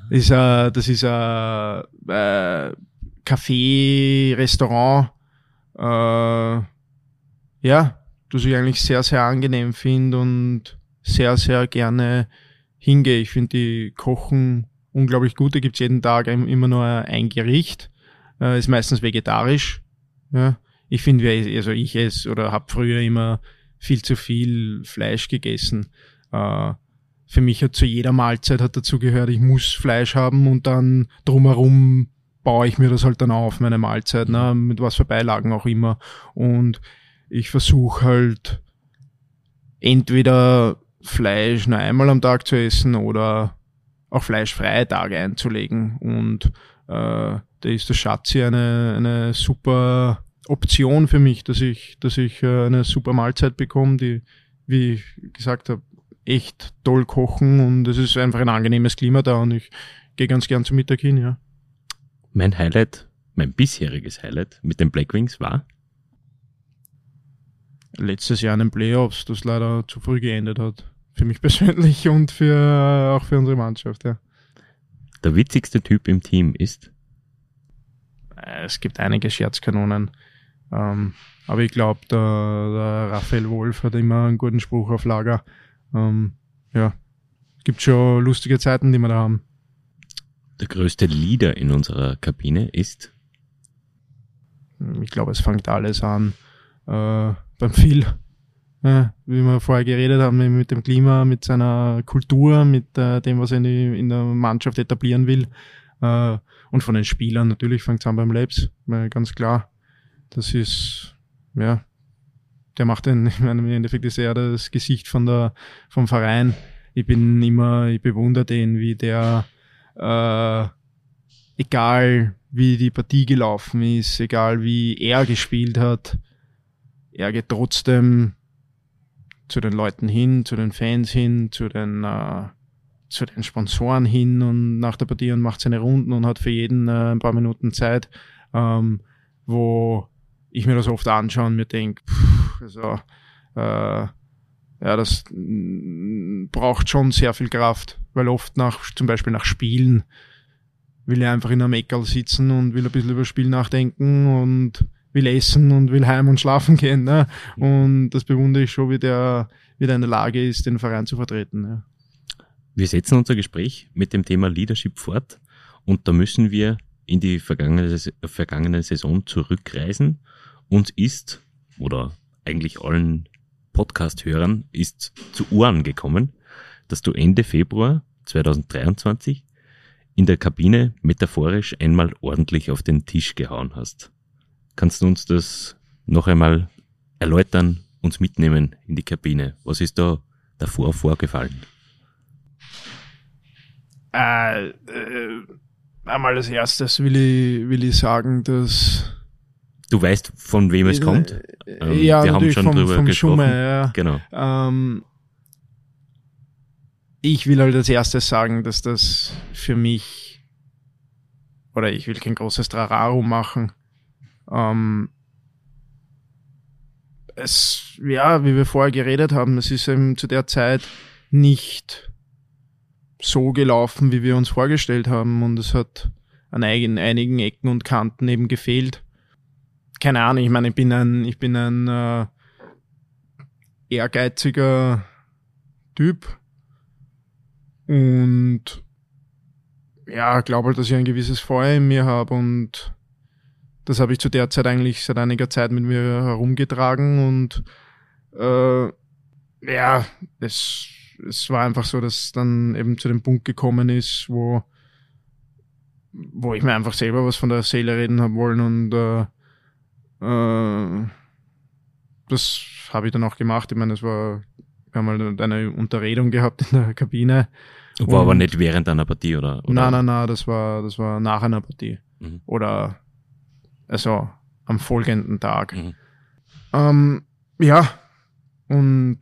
Das ist, äh, das ist ein äh, Café, Restaurant, äh, ja, das ich eigentlich sehr, sehr angenehm finde und sehr, sehr gerne hingehe. Ich finde, die kochen unglaublich gut. Da gibt's jeden Tag immer nur ein Gericht. Äh, ist meistens vegetarisch. Ja. Ich finde, also ich esse oder habe früher immer viel zu viel Fleisch gegessen. Äh, für mich hat zu jeder Mahlzeit hat dazu gehört, ich muss Fleisch haben und dann drumherum baue ich mir das halt dann auf, meine Mahlzeit, ne, mit was für Beilagen auch immer. Und ich versuche halt entweder Fleisch nur einmal am Tag zu essen oder auch fleischfreie Tage einzulegen. Und äh, da ist der Schatzi eine, eine super Option für mich, dass ich, dass ich äh, eine super Mahlzeit bekomme, die, wie ich gesagt habe, echt toll kochen und es ist einfach ein angenehmes Klima da und ich gehe ganz gern zum Mittag hin, ja. Mein Highlight, mein bisheriges Highlight mit den Blackwings war? Letztes Jahr in den Playoffs, das leider zu früh geendet hat. Für mich persönlich und für, auch für unsere Mannschaft, ja. Der witzigste Typ im Team ist? Äh, es gibt einige Scherzkanonen. Ähm, aber ich glaube, der, der Raphael Wolf hat immer einen guten Spruch auf Lager. Ähm, ja, gibt schon lustige Zeiten, die wir da haben. Der größte Leader in unserer Kabine ist? Ich glaube, es fängt alles an äh, beim Phil. Ja, wie wir vorher geredet haben, mit dem Klima, mit seiner Kultur, mit äh, dem, was er in, die, in, der Mannschaft etablieren will. Äh, und von den Spielern natürlich fängt es an beim Labs, ganz klar. Das ist, ja, der macht den, ich meine, im Endeffekt ist er das Gesicht von der, vom Verein. Ich bin immer, ich bewundere den, wie der, äh, egal wie die Partie gelaufen ist, egal wie er gespielt hat, er geht trotzdem zu den Leuten hin, zu den Fans hin, zu den, äh, zu den Sponsoren hin und nach der Partie und macht seine Runden und hat für jeden äh, ein paar Minuten Zeit, ähm, wo ich mir das oft anschaue und mir denke, also, äh, ja, das braucht schon sehr viel Kraft, weil oft nach, zum Beispiel nach Spielen, will er einfach in einem Eckerl sitzen und will ein bisschen über das Spiel nachdenken und will essen und will heim und schlafen gehen. Ne? Und das bewundere ich schon, wie der, wie der in der Lage ist, den Verein zu vertreten. Ja. Wir setzen unser Gespräch mit dem Thema Leadership fort und da müssen wir in die vergangene, vergangene Saison zurückreisen. Uns ist, oder eigentlich allen Podcast-Hörern ist zu Ohren gekommen, dass du Ende Februar 2023 in der Kabine metaphorisch einmal ordentlich auf den Tisch gehauen hast. Kannst du uns das noch einmal erläutern, uns mitnehmen in die Kabine? Was ist da davor vorgefallen? Äh, äh, einmal als erstes will ich, will ich sagen, dass. Du weißt, von wem es Äh, kommt? äh, Ähm, ja, wir haben schon vom, drüber vom gesprochen. Schumme, ja. Genau. Ähm, ich will halt als erstes sagen, dass das für mich, oder ich will kein großes Trararo machen. Ähm, es, ja, wie wir vorher geredet haben, es ist eben zu der Zeit nicht so gelaufen, wie wir uns vorgestellt haben und es hat an einigen Ecken und Kanten eben gefehlt. Keine Ahnung, ich meine, ich bin ein, ich bin ein äh, ehrgeiziger Typ. Und ja, glaube halt, dass ich ein gewisses Feuer in mir habe und das habe ich zu der Zeit eigentlich seit einiger Zeit mit mir herumgetragen und äh, ja, es, es war einfach so, dass dann eben zu dem Punkt gekommen ist, wo wo ich mir einfach selber was von der Seele reden habe wollen und äh, äh, das habe ich dann auch gemacht. Ich meine, es war, wir haben halt eine Unterredung gehabt in der Kabine. War aber Und- nicht während einer Partie, oder? oder? Nein, nein, nein, das war, das war nach einer Partie. Mhm. Oder also am folgenden Tag. Mhm. Ähm, ja, und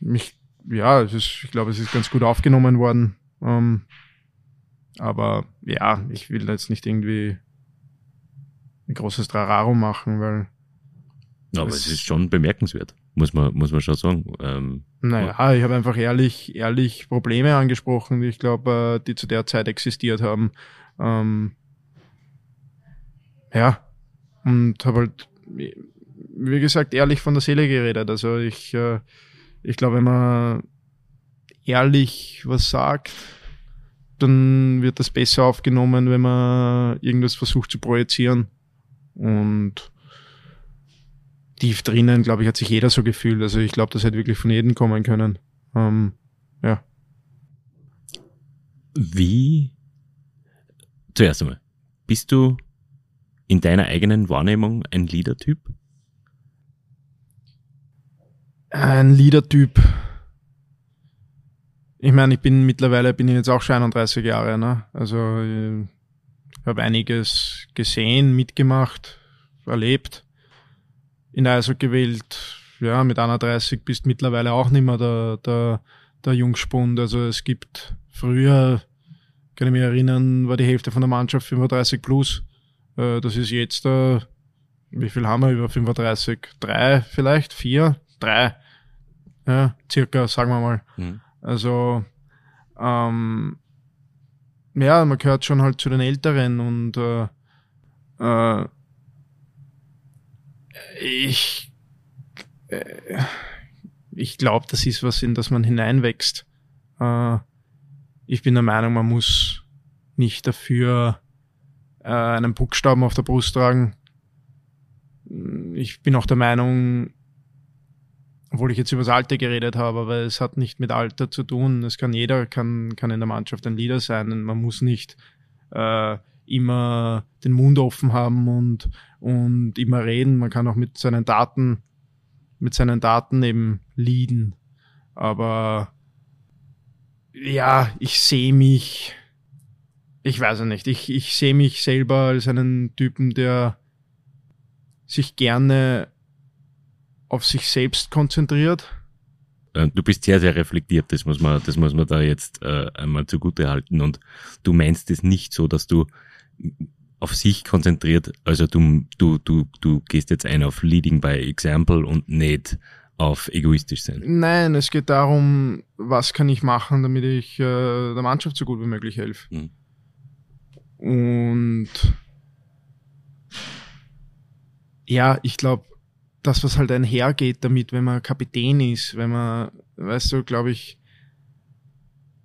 mich, ja, es ist, ich glaube, es ist ganz gut aufgenommen worden. Ähm, aber ja, ich will jetzt nicht irgendwie ein großes Trararo machen, weil, Ja, aber es ist schon bemerkenswert, muss man, muss man schon sagen. Ähm, naja, ich habe einfach ehrlich, ehrlich Probleme angesprochen, die ich glaube, äh, die zu der Zeit existiert haben. Ähm, ja, und habe halt, wie gesagt, ehrlich von der Seele geredet. Also ich, äh, ich glaube, wenn man ehrlich was sagt, dann wird das besser aufgenommen, wenn man irgendwas versucht zu projizieren. Und tief drinnen, glaube ich, hat sich jeder so gefühlt. Also ich glaube, das hätte wirklich von jedem kommen können. Ähm, ja. Wie, zuerst einmal, bist du in deiner eigenen Wahrnehmung ein Leader-Typ? Ein Leader-Typ. Ich meine, ich bin mittlerweile, bin ich jetzt auch schon 31 Jahre, ne? Also ich habe einiges gesehen, mitgemacht, erlebt. In der Eishockey-Welt, ja, mit 31 bist mittlerweile auch nicht mehr der, der, der Jungspund. Also es gibt früher, kann ich mich erinnern, war die Hälfte von der Mannschaft 35 plus. Äh, Das ist jetzt, äh, wie viel haben wir über 35? Drei vielleicht? Vier? Drei? Ja, circa, sagen wir mal. Mhm. Also, ähm, ja, man gehört schon halt zu den Älteren und äh, äh, ich, äh, ich glaube, das ist was, in das man hineinwächst. Äh, ich bin der Meinung, man muss nicht dafür äh, einen Buchstaben auf der Brust tragen. Ich bin auch der Meinung, obwohl ich jetzt über das Alter geredet habe, aber es hat nicht mit Alter zu tun. Es kann jeder, kann, kann in der Mannschaft ein Leader sein. Und man muss nicht äh, immer den Mund offen haben und, und immer reden. Man kann auch mit seinen Daten, mit seinen Daten eben leaden. Aber ja, ich sehe mich, ich weiß es nicht, ich, ich sehe mich selber als einen Typen, der sich gerne auf sich selbst konzentriert. Äh, Du bist sehr, sehr reflektiert, das muss man, das muss man da jetzt äh, einmal zugute halten. Und du meinst es nicht so, dass du auf sich konzentriert, also du, du, du, du gehst jetzt ein auf Leading by Example und nicht auf egoistisch sein. Nein, es geht darum, was kann ich machen, damit ich äh, der Mannschaft so gut wie möglich helfe. Mhm. Und ja, ich glaube, das, was halt einhergeht damit, wenn man Kapitän ist, wenn man, weißt du, glaube ich,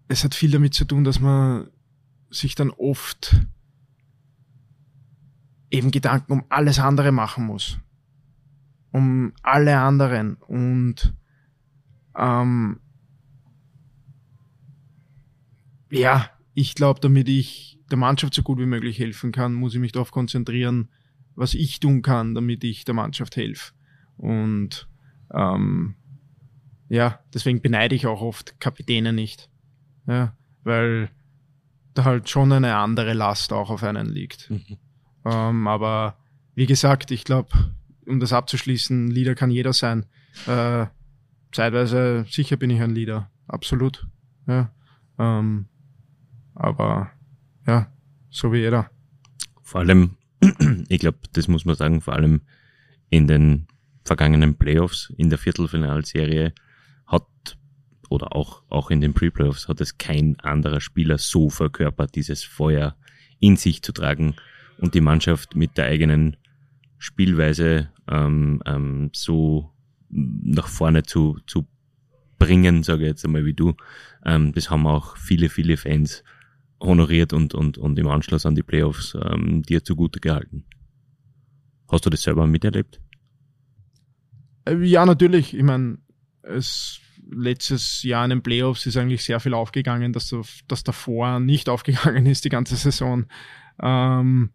es hat viel damit zu tun, dass man sich dann oft eben Gedanken um alles andere machen muss. um alle anderen und ähm, ja, ich glaube, damit ich der Mannschaft so gut wie möglich helfen kann, muss ich mich darauf konzentrieren, was ich tun kann, damit ich der Mannschaft helfe. Und ähm, ja, deswegen beneide ich auch oft Kapitäne nicht. Ja, weil da halt schon eine andere Last auch auf einen liegt. Mhm. Ähm, aber wie gesagt, ich glaube, um das abzuschließen, Leader kann jeder sein. Äh, zeitweise sicher bin ich ein Leader, absolut. Ja. Ähm, aber ja, so wie jeder. Vor allem, ich glaube, das muss man sagen, vor allem in den vergangenen Playoffs in der Viertelfinalserie hat oder auch, auch in den Pre-Playoffs hat es kein anderer Spieler so verkörpert, dieses Feuer in sich zu tragen und die Mannschaft mit der eigenen Spielweise ähm, ähm, so nach vorne zu, zu bringen, sage ich jetzt einmal wie du. Ähm, das haben auch viele, viele Fans honoriert und, und, und im Anschluss an die Playoffs ähm, dir zugute gehalten. Hast du das selber miterlebt? Äh, ja, natürlich. Ich meine, es letztes Jahr in den Playoffs ist eigentlich sehr viel aufgegangen, dass, dass davor nicht aufgegangen ist, die ganze Saison. Ähm,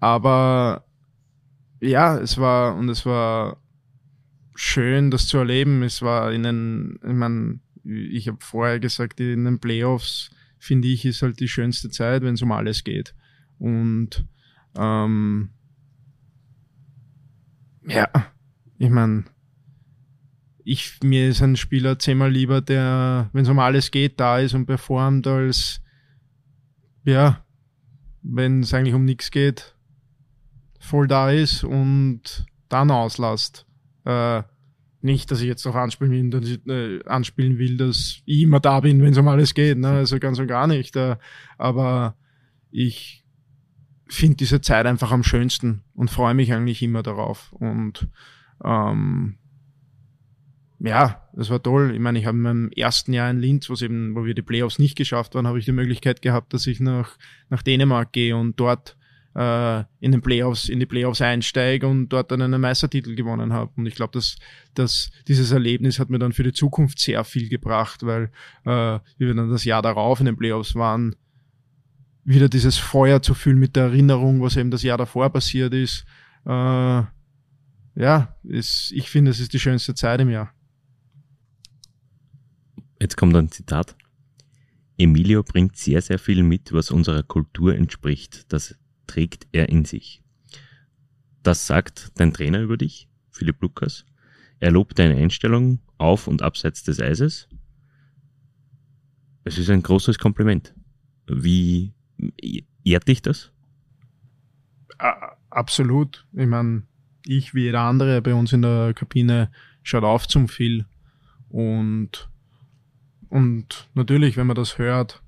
aber ja, es war und es war schön, das zu erleben. Es war in den, ich meine, ich habe vorher gesagt, in den Playoffs finde ich, ist halt die schönste Zeit, wenn es um alles geht. Und ähm, ja, ich meine, ich, mir ist ein Spieler zehnmal lieber, der, wenn es um alles geht, da ist und performt, als ja, wenn es eigentlich um nichts geht, voll da ist und dann auslasst. Äh, nicht, dass ich jetzt noch anspielen will, dass ich, äh, anspielen will, dass ich immer da bin, wenn es um alles geht. Ne? Also ganz und gar nicht. Äh, aber ich finde diese Zeit einfach am schönsten und freue mich eigentlich immer darauf. Und ähm, ja, das war toll. Ich meine, ich habe in meinem ersten Jahr in Linz, eben, wo wir die Playoffs nicht geschafft waren, habe ich die Möglichkeit gehabt, dass ich nach, nach Dänemark gehe und dort äh, in den Playoffs, in die Playoffs einsteige und dort dann einen Meistertitel gewonnen habe. Und ich glaube, dass, dass dieses Erlebnis hat mir dann für die Zukunft sehr viel gebracht, weil äh, wie wir dann das Jahr darauf in den Playoffs waren, wieder dieses Feuer zu fühlen mit der Erinnerung, was eben das Jahr davor passiert ist. Äh, ja, ist, ich finde, es ist die schönste Zeit im Jahr. Jetzt kommt ein Zitat. Emilio bringt sehr, sehr viel mit, was unserer Kultur entspricht. Das trägt er in sich. Das sagt dein Trainer über dich, Philipp Lukas. Er lobt deine Einstellung auf und abseits des Eises. Es ist ein großes Kompliment. Wie ehrt dich das? Absolut. Ich meine, ich wie jeder andere bei uns in der Kabine schaut auf zum Phil. Und, und natürlich, wenn man das hört,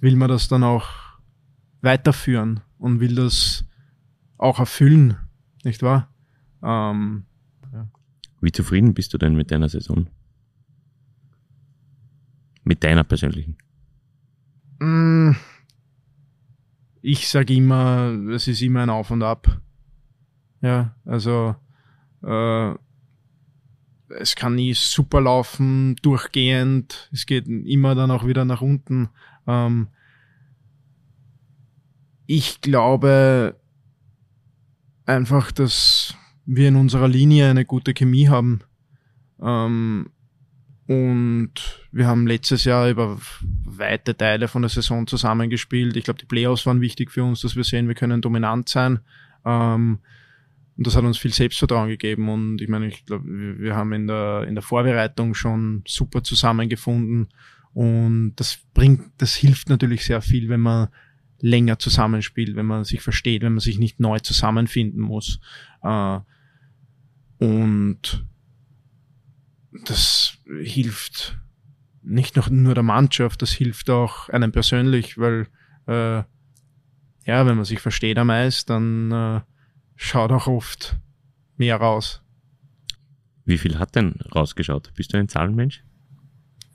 will man das dann auch weiterführen und will das auch erfüllen, nicht wahr? Ähm, ja. Wie zufrieden bist du denn mit deiner Saison? Mit deiner persönlichen? Mm, ich sage immer, es ist immer ein Auf und Ab. Ja, also äh, es kann nie super laufen, durchgehend. Es geht immer dann auch wieder nach unten. Ähm, ich glaube einfach, dass wir in unserer Linie eine gute Chemie haben. Ähm, und wir haben letztes Jahr über weite Teile von der Saison zusammengespielt. Ich glaube, die Playoffs waren wichtig für uns, dass wir sehen, wir können dominant sein. Ähm, und das hat uns viel Selbstvertrauen gegeben. Und ich meine, ich glaube, wir haben in der, in der Vorbereitung schon super zusammengefunden. Und das bringt, das hilft natürlich sehr viel, wenn man länger zusammenspielt, wenn man sich versteht, wenn man sich nicht neu zusammenfinden muss. Äh, und das hilft nicht nur der Mannschaft, das hilft auch einem persönlich, weil äh, ja, wenn man sich versteht am Eis, dann äh, schaut auch oft mehr raus. Wie viel hat denn rausgeschaut? Bist du ein Zahlenmensch?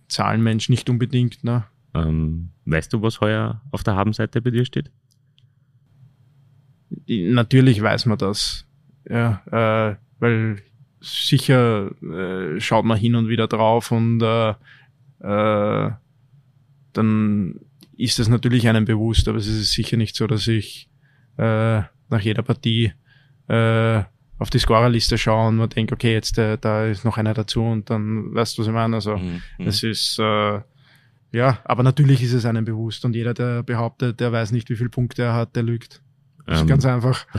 Zahlenmensch nicht unbedingt, ne? Ähm, weißt du, was heuer auf der Habenseite bei dir steht? Natürlich weiß man das. Ja, äh, weil sicher äh, schaut man hin und wieder drauf und äh, äh, dann ist es natürlich einem bewusst, aber es ist sicher nicht so, dass ich äh, nach jeder Partie äh, auf die Scorerliste schaue und man denkt, okay, jetzt äh, da ist noch einer dazu und dann weißt du, was ich meine. Also Mhm. es ist äh, ja, aber natürlich ist es einem bewusst und jeder, der behauptet, der weiß nicht, wie viele Punkte er hat, der lügt. Das ist Ähm, ganz einfach.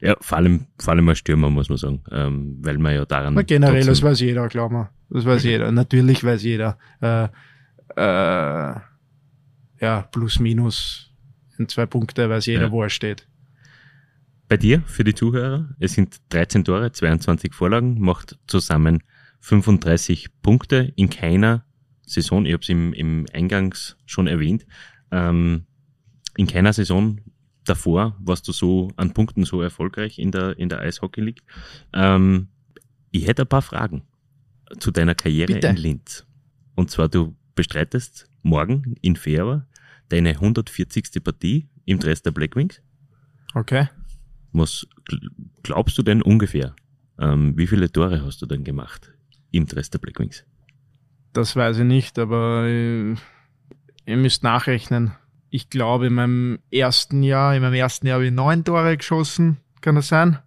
Ja, vor allem, vor allem als Stürmer, muss man sagen, ähm, weil man ja daran. Na, generell, das weiß jeder, glaub mir. Das weiß jeder. Natürlich weiß jeder. Äh, äh, ja, plus minus in zwei Punkte weiß jeder, Ja. wo er steht. Bei dir, für die Zuhörer, es sind 13 Tore, 22 Vorlagen, macht zusammen 35 Punkte in keiner Saison, ich habe es im, im Eingangs schon erwähnt, ähm, in keiner Saison davor warst du so an Punkten so erfolgreich in der, in der Eishockey League. Ähm, ich hätte ein paar Fragen zu deiner Karriere Bitte. in Linz. Und zwar, du bestreitest morgen in Färber deine 140. Partie im Dress der Blackwings. Okay. Was gl- glaubst du denn ungefähr? Ähm, wie viele Tore hast du denn gemacht im Dress der Blackwings? Das weiß ich nicht, aber äh, ihr müsst nachrechnen. Ich glaube, in meinem ersten Jahr, in meinem ersten Jahr habe ich neun Tore geschossen, kann das sein?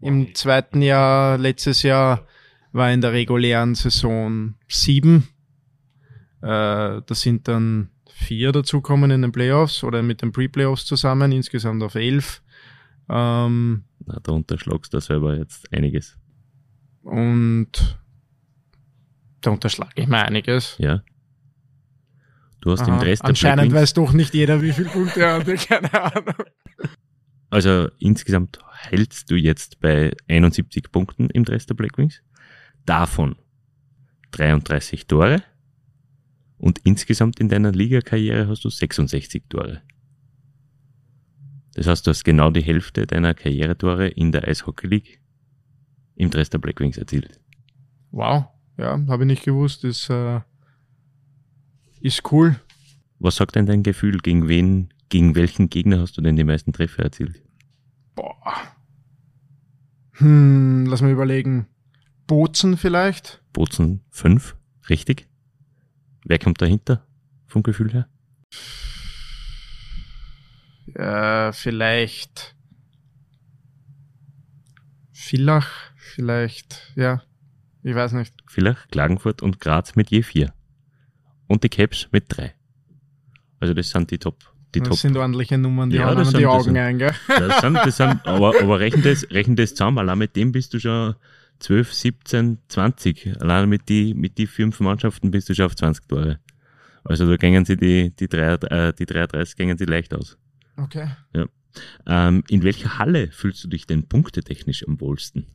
Im zweiten Jahr, letztes Jahr, war in der regulären Saison sieben. Äh, das sind dann vier dazukommen in den Playoffs oder mit den Pre-Playoffs zusammen, insgesamt auf elf. Ähm, Na, da unterschlagst du selber jetzt einiges. und da unterschlage ich mir einiges. Ja. Du hast im Aha. Dress der Anscheinend Blackwings, weiß doch nicht jeder, wie viele Punkte er hat. Keine Ahnung. also insgesamt hältst du jetzt bei 71 Punkten im Dress der Blackwings. Davon 33 Tore. Und insgesamt in deiner Ligakarriere hast du 66 Tore. Das heißt, du hast genau die Hälfte deiner Karrieretore in der Eishockey League im Dress der Blackwings erzielt. Wow, ja, habe ich nicht gewusst. Ist, äh, ist cool. Was sagt denn dein Gefühl? Gegen wen, gegen welchen Gegner hast du denn die meisten Treffer erzielt? Boah. Hm, lass mal überlegen. Bozen vielleicht? Bozen 5, richtig? Wer kommt dahinter vom Gefühl her? Äh, vielleicht Villach, vielleicht, ja, ich weiß nicht. Villach, Klagenfurt und Graz mit je 4. Und die Caps mit 3. Also das sind die Top. Die das Top. sind ordentliche Nummern, die Ja, das einem die sind- das Augen sind- ein, gell? Das sind, das sind, aber, aber rechnen das, rechnen das zusammen. Allein mit dem bist du schon 12, 17, 20. Allein mit die, mit die fünf Mannschaften bist du schon auf 20 Tore. Also da gängen sie die, die, 3, äh, die 33 gängen sie leicht aus. Okay. Ähm, in welcher Halle fühlst du dich denn punktetechnisch am wohlsten?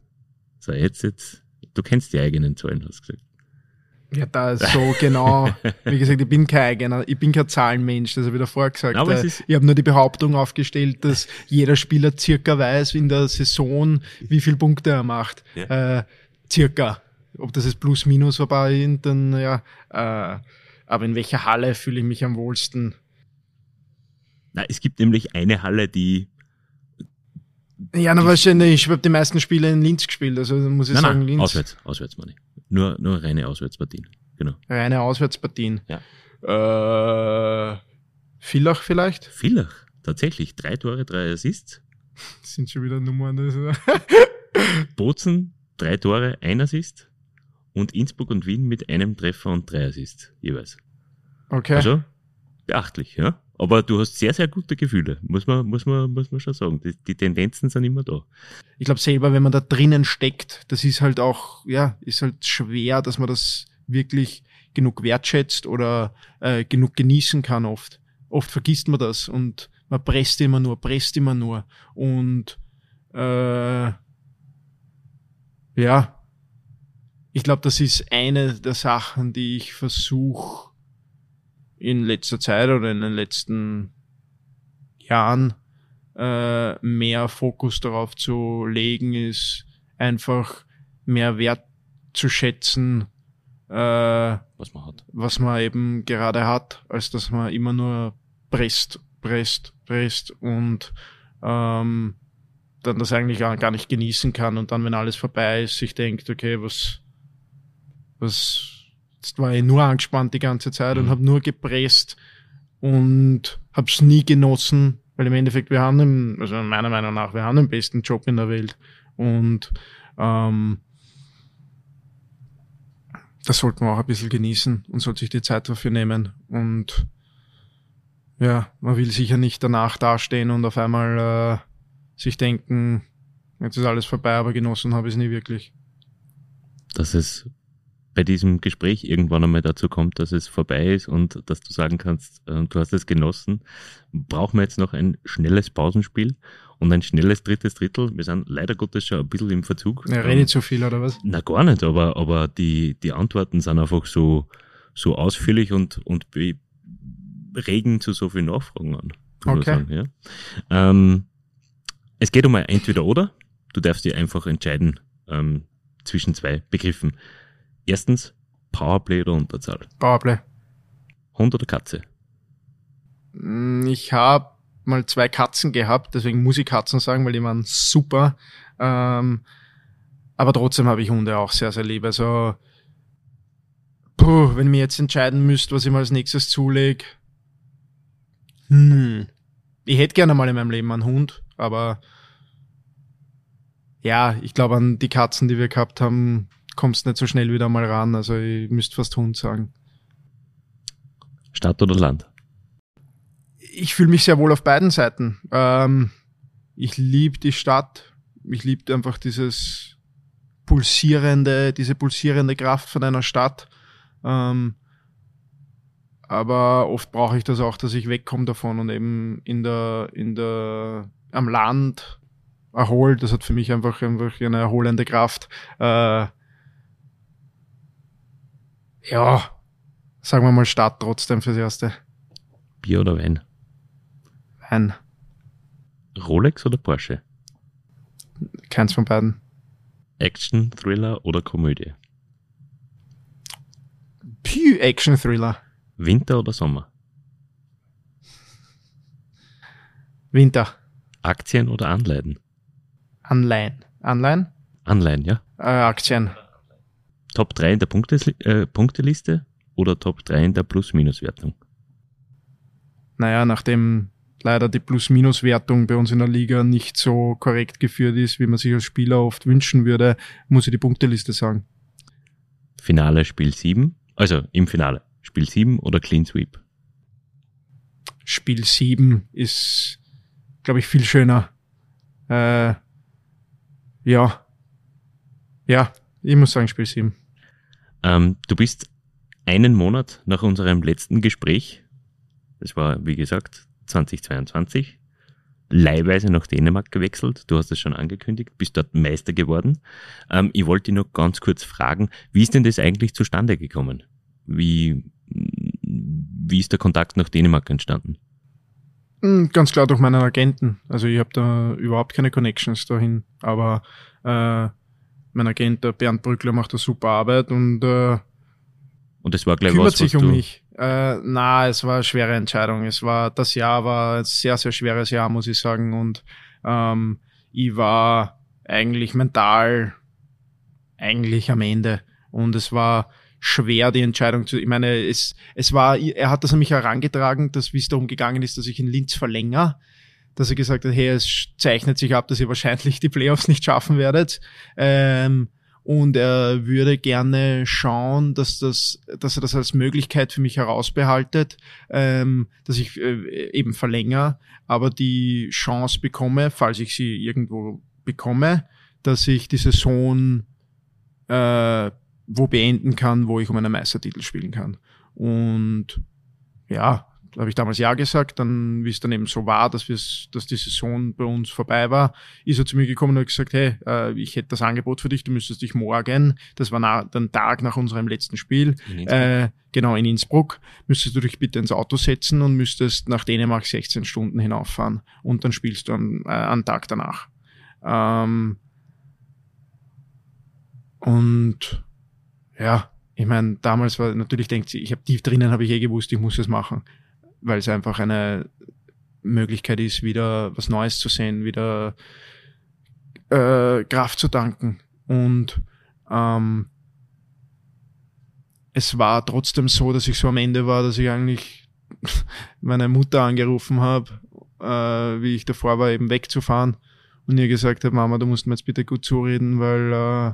So, jetzt, jetzt, du kennst die eigenen Zahlen, hast du gesagt. Ja, da ist so genau. Wie gesagt, ich bin kein eigener, ich bin kein Zahlenmensch, das habe ich davor gesagt. Aber Äh, ich habe nur die Behauptung aufgestellt, dass jeder Spieler circa weiß in der Saison, wie viel Punkte er macht. Äh, circa. Ob das jetzt plus minus vorbei dann ja. Äh, aber in welcher Halle fühle ich mich am wohlsten? Na, es gibt nämlich eine Halle, die, Ja, na wahrscheinlich, ich habe die meisten Spiele in Linz gespielt, also muss ich nein, sagen, nein, Linz. auswärts, auswärts, meine ich. Nur, nur reine Auswärtspartien. Genau. Reine Auswärtspartien. Ja. Äh, Villach vielleicht? Villach, tatsächlich, drei Tore, drei Assists. Das sind schon wieder Nummern. Das Bozen, drei Tore, ein Assist. Und Innsbruck und Wien mit einem Treffer und drei Assists jeweils. Okay. Also, beachtlich, ja. Aber du hast sehr, sehr gute Gefühle, muss man, muss man, muss man schon sagen. Die, die Tendenzen sind immer da. ich glaube selber, wenn man da drinnen steckt, das ist halt auch, ja, ist halt schwer, dass man das wirklich genug wertschätzt oder äh, genug genießen kann oft. Oft vergisst man das und man presst immer nur, presst immer nur. Und äh, ja, ich glaube, das ist eine der Sachen, die ich versuche in letzter Zeit oder in den letzten Jahren äh, mehr Fokus darauf zu legen, ist einfach mehr Wert zu schätzen, äh, Was man hat. was man eben gerade hat, als dass man immer nur presst, presst, presst und ähm, dann das eigentlich gar, gar nicht genießen kann und dann, wenn alles vorbei ist, sich denkt, okay, was, was, war ich nur angespannt die ganze Zeit und Mhm. habe nur gepresst und habe es nie genossen, weil im Endeffekt wir haben, den, also meiner Meinung nach, wir haben den besten Job in der Welt und ähm, das sollte man auch ein bisschen genießen und sollte sich die Zeit dafür nehmen und ja, man will sicher nicht danach dastehen und auf einmal äh, sich denken, jetzt ist alles vorbei, aber genossen habe ich es nie wirklich. Dass es bei diesem Gespräch irgendwann einmal dazu kommt, dass es vorbei ist und dass du sagen kannst, äh, du hast es genossen, brauchen wir jetzt noch ein schnelles Pausenspiel und ein schnelles drittes Drittel. Wir sind leider Gottes schon ein bisschen im Verzug. Ja, Ähm, redet so viel oder was? Na gar nicht, aber, aber die, die Antworten sind einfach so, so ausführlich und, und regen zu so vielen Nachfragen an. Okay. Sagen, ja. ähm, es geht um ein Entweder-Oder. Du darfst dir einfach entscheiden ähm, zwischen zwei Begriffen. Erstens, Powerplay oder Unterzahl. Powerplay. Hund oder Katze? Mm, Ich habe mal zwei Katzen gehabt, deswegen muss ich Katzen sagen, weil die waren super. Ähm, aber trotzdem habe ich Hunde auch sehr, sehr lieb. Also, puh, wenn ihr mir jetzt entscheiden müsst, was ich mal als nächstes zulege. Hm. Ich hätte gerne mal in meinem Leben einen Hund, aber ja, ich glaube, an die Katzen, die wir gehabt haben, kommst nicht so schnell wieder mal ran. Also ich müsste fast Hund sagen. Stadt oder Land? ich fühle mich sehr wohl auf beiden Seiten. Ähm, ich liebe die Stadt. Ich liebe einfach dieses pulsierende, diese pulsierende Kraft von einer Stadt. Ähm, aber oft brauche ich das auch, dass ich wegkomme davon und eben in der, in der, am Land erholt. Das hat für mich einfach, einfach eine erholende Kraft. Äh, ja, sagen wir mal Stadt trotzdem fürs Erste. Bier oder Wein? Nein, Rolex oder Porsche? keins von beiden. Action, Thriller oder Komödie? Puh, Action-Thriller. Winter oder Sommer? Winter. Aktien oder Anleihen? Anleihen. Anleihen? Anleihen, ja. Äh, Aktien. Top 3 in der Punktes äh, Punkteliste oder Top 3 in der Plus-Minus-Wertung? Naja, nachdem leider die Plus-Minus-Wertung bei uns in der Liga nicht so korrekt geführt ist, wie man sich als Spieler oft wünschen würde, muss ich die Punkteliste sagen. Finale Spiel 7, also im Finale. Spiel 7 oder Clean Sweep? Spiel 7 ist, glaube ich, viel schöner. Äh, ja. Ja, ich muss sagen Spiel 7. Ähm, du bist einen Monat nach unserem letzten Gespräch, das war wie gesagt 2022, leihweise nach Dänemark gewechselt. Du hast es schon angekündigt, bist dort Meister geworden. Ähm, ich wollte dich noch ganz kurz fragen, wie ist denn das eigentlich zustande gekommen? Wie, wie ist der Kontakt nach Dänemark entstanden? Mm, Ganz klar durch meinen Agenten. Also ich habe da überhaupt keine Connections dahin. Aber äh, mein Agent, der Bernd Brückler, macht da super Arbeit und äh, Und das war gleich kümmert was, sich was um mich. Äh, na, es war eine schwere Entscheidung. Es war das Jahr war ein sehr sehr schweres Jahr, muss ich sagen. Und ähm, ich war eigentlich mental eigentlich am Ende. Und es war schwer, die Entscheidung zu. Ich meine, es, es war, er hat das an mich herangetragen, dass wie es darum gegangen ist, dass ich in Linz verlängere. Dass er gesagt hat, hey, es zeichnet sich ab, dass ihr wahrscheinlich die Playoffs nicht schaffen werdet. Ähm, und er würde gerne schauen, dass das, dass er das als Möglichkeit für mich herausbehaltet, ähm, dass ich äh, eben verlängere, aber die Chance bekomme, falls ich sie irgendwo bekomme, dass ich die Saison äh, wo beenden kann, wo ich um einen Meistertitel spielen kann. Und ja, habe ich damals ja gesagt, dann, wie es dann eben so war, dass, wir's, dass die Saison bei uns vorbei war, ist er zu mir gekommen und hat gesagt, hey, äh, ich hätte das Angebot für dich, du müsstest dich morgen, das war na, den Tag nach unserem letzten Spiel, in äh, genau in Innsbruck, müsstest du dich bitte ins Auto setzen und müsstest nach Dänemark 16 Stunden hinauffahren und dann spielst du am, äh, am Tag danach. Ähm, und ja, ich meine, damals war natürlich denkt sie, ich habe tief drinnen habe ich eh gewusst, ich muss es machen, weil es einfach eine Möglichkeit ist, wieder was Neues zu sehen, wieder äh, Kraft zu tanken. Und ähm, es war trotzdem so, dass ich so am Ende war, dass ich eigentlich meine Mutter angerufen habe, äh, wie ich davor war, eben wegzufahren und ihr gesagt habe, Mama, du musst mir jetzt bitte gut zureden, weil äh,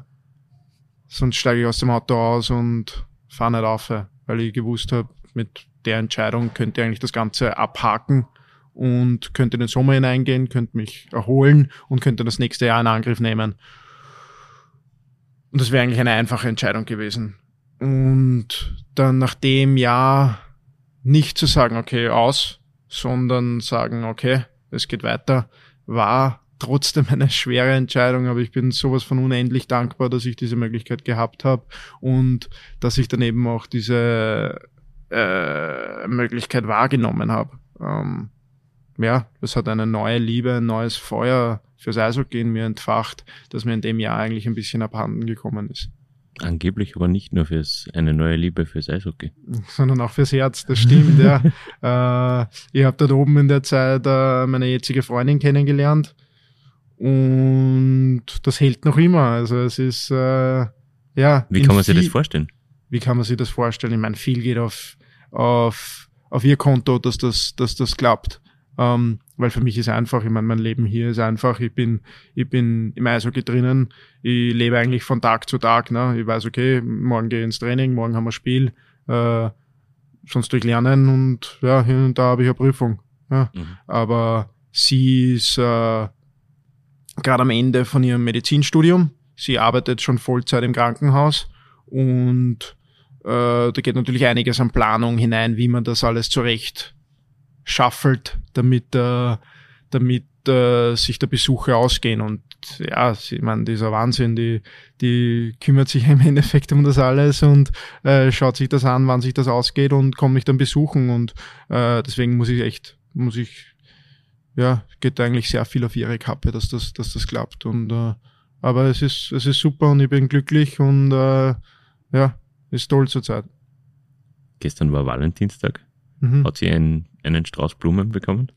sonst steige ich aus dem Auto aus und fahre nicht auf, weil ich gewusst habe, mit der Entscheidung könnte ich eigentlich das Ganze abhaken und könnte in den Sommer hineingehen, könnte mich erholen und könnte das nächste Jahr in Angriff nehmen. Und das wäre eigentlich eine einfache Entscheidung gewesen. Und dann nach dem Jahr nicht zu sagen, okay, aus, sondern sagen, okay, es geht weiter, war trotzdem eine schwere Entscheidung, aber ich bin sowas von unendlich dankbar, dass ich diese Möglichkeit gehabt habe und dass ich dann eben auch diese äh, Möglichkeit wahrgenommen habe. Ähm, ja, es hat eine neue Liebe, ein neues Feuer fürs Eishockey in mir entfacht, das mir in dem Jahr eigentlich ein bisschen abhanden gekommen ist. Angeblich aber nicht nur fürs eine neue Liebe fürs Eishockey. Sondern auch fürs Herz, das stimmt, ja. Äh, ich habe dort oben in der Zeit äh, meine jetzige Freundin kennengelernt und das hält noch immer. Also es ist äh, ja. Wie kann man sich das vorstellen? Wie kann man sich das vorstellen? Ich meine, viel geht auf, auf, auf ihr Konto, dass das, dass das klappt. Ähm, weil für mich ist einfach, ich meine, mein Leben hier ist einfach, ich bin, ich bin im Eishockey drinnen, ich lebe eigentlich von Tag zu Tag, ne? Ich weiß, okay, morgen gehe ich ins Training, morgen haben wir Spiel, äh, sonst durch Lernen und ja, hier und da habe ich eine Prüfung. Ja. Mhm. Aber sie ist äh, gerade am Ende von ihrem Medizinstudium, sie arbeitet schon Vollzeit im Krankenhaus und da geht natürlich einiges an Planung hinein, wie man das alles zurecht schaffelt, damit, äh, damit äh, sich der Besucher ausgehen. Und ja, ich meine, dieser Wahnsinn, die, die kümmert sich im Endeffekt um das alles und äh, schaut sich das an, wann sich das ausgeht und kommt mich dann besuchen. Und äh, deswegen muss ich echt, muss ich, ja, geht eigentlich sehr viel auf ihre Kappe, dass das, dass das klappt. Und äh, aber es ist, es ist super und ich bin glücklich und äh, ja, ist toll zurzeit. Gestern war Valentinstag. Mhm. Hat sie einen, einen Strauß Blumen bekommen?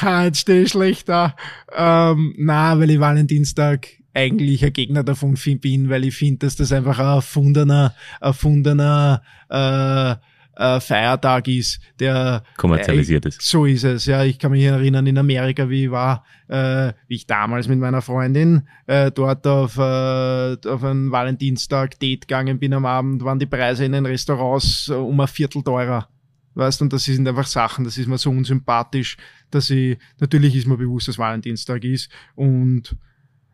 Ha, jetzt stehe ich schlecht da. Ähm, na, weil ich Valentinstag eigentlich ein Gegner davon bin, weil ich finde, dass das einfach ein erfundener, erfundener äh, äh, Feiertag ist, der kommerzialisiert äh, ist. So ist es, ja. Ich kann mich erinnern in Amerika, wie ich war, äh, wie ich damals mit meiner Freundin äh, dort auf, äh, auf einen Valentinstag Date gegangen bin am Abend, waren die Preise in den Restaurants äh, um ein Viertel teurer. Weißt, und das sind einfach Sachen, das ist mir so unsympathisch, dass ich, natürlich ist mir bewusst, dass Valentinstag ist und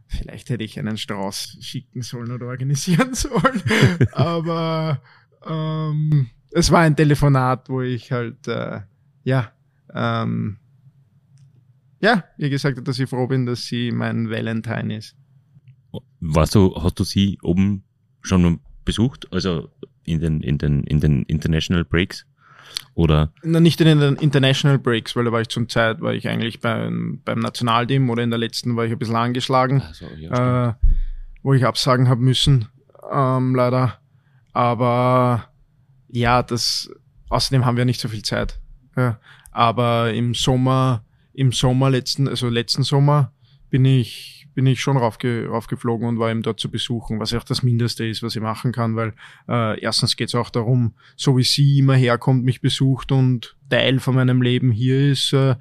vielleicht hätte ich einen Strauß schicken sollen oder organisieren sollen, aber ähm, es war ein Telefonat, wo ich halt, äh, ja, ähm, ja, ihr gesagt hat, dass ich froh bin, dass sie mein Valentine ist. Warst du, hast du sie oben schon besucht? Also in den, in den, in den International Breaks? Oder? Na, nicht in den International Breaks, weil da war ich zum Zeit, war ich eigentlich beim, beim Nationalteam oder in der letzten war ich ein bisschen angeschlagen, so, ja, äh, wo ich absagen habe müssen, ähm, leider. Aber ja, das, außerdem haben wir nicht so viel Zeit. Ja. Aber im Sommer, im Sommer letzten, also letzten Sommer bin ich, bin ich schon raufge, raufgeflogen und war ihm dort zu besuchen, was auch das Mindeste ist, was ich machen kann, weil äh, erstens geht es auch darum, so wie sie immer herkommt, mich besucht und Teil von meinem Leben hier ist, äh,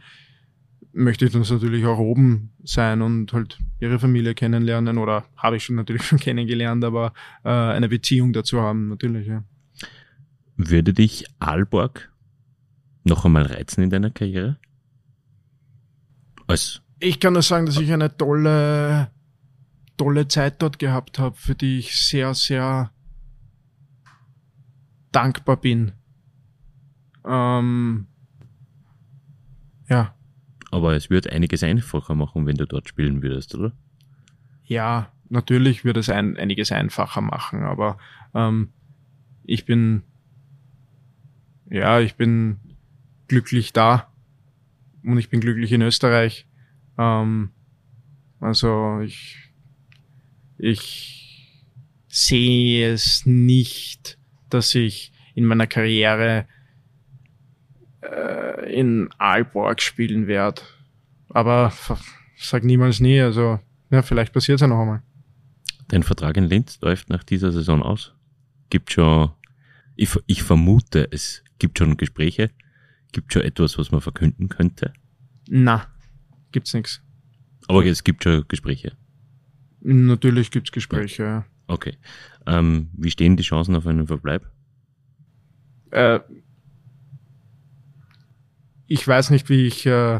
möchte ich das natürlich auch oben sein und halt ihre Familie kennenlernen oder habe ich schon natürlich schon kennengelernt, aber äh, eine Beziehung dazu haben, natürlich, ja. Würde dich Aalborg noch einmal reizen in deiner Karriere? Als ich kann nur sagen, dass ich eine tolle, tolle Zeit dort gehabt habe, für die ich sehr, sehr dankbar bin. Ähm, ja. Aber es wird einiges einfacher machen, wenn du dort spielen würdest, oder? Ja, natürlich würde es ein, einiges einfacher machen, aber ähm, ich bin ja, ich bin glücklich da und ich bin glücklich in Österreich. Ähm, also ich, ich sehe es nicht, dass ich in meiner Karriere äh, in Aalborg spielen werde. Aber sag niemals nie. Also ja, vielleicht passiert es ja noch einmal. Dein Vertrag in Linz läuft nach dieser Saison aus. Gibt schon, ich, ich vermute, es gibt schon Gespräche. Gibt schon etwas, was man verkünden könnte. Na, gibt's nichts. Aber es gibt schon Gespräche. Natürlich gibt's Gespräche, ja. Okay. Ähm, wie stehen die Chancen auf einen Verbleib? Äh, ich weiß nicht, wie ich, äh,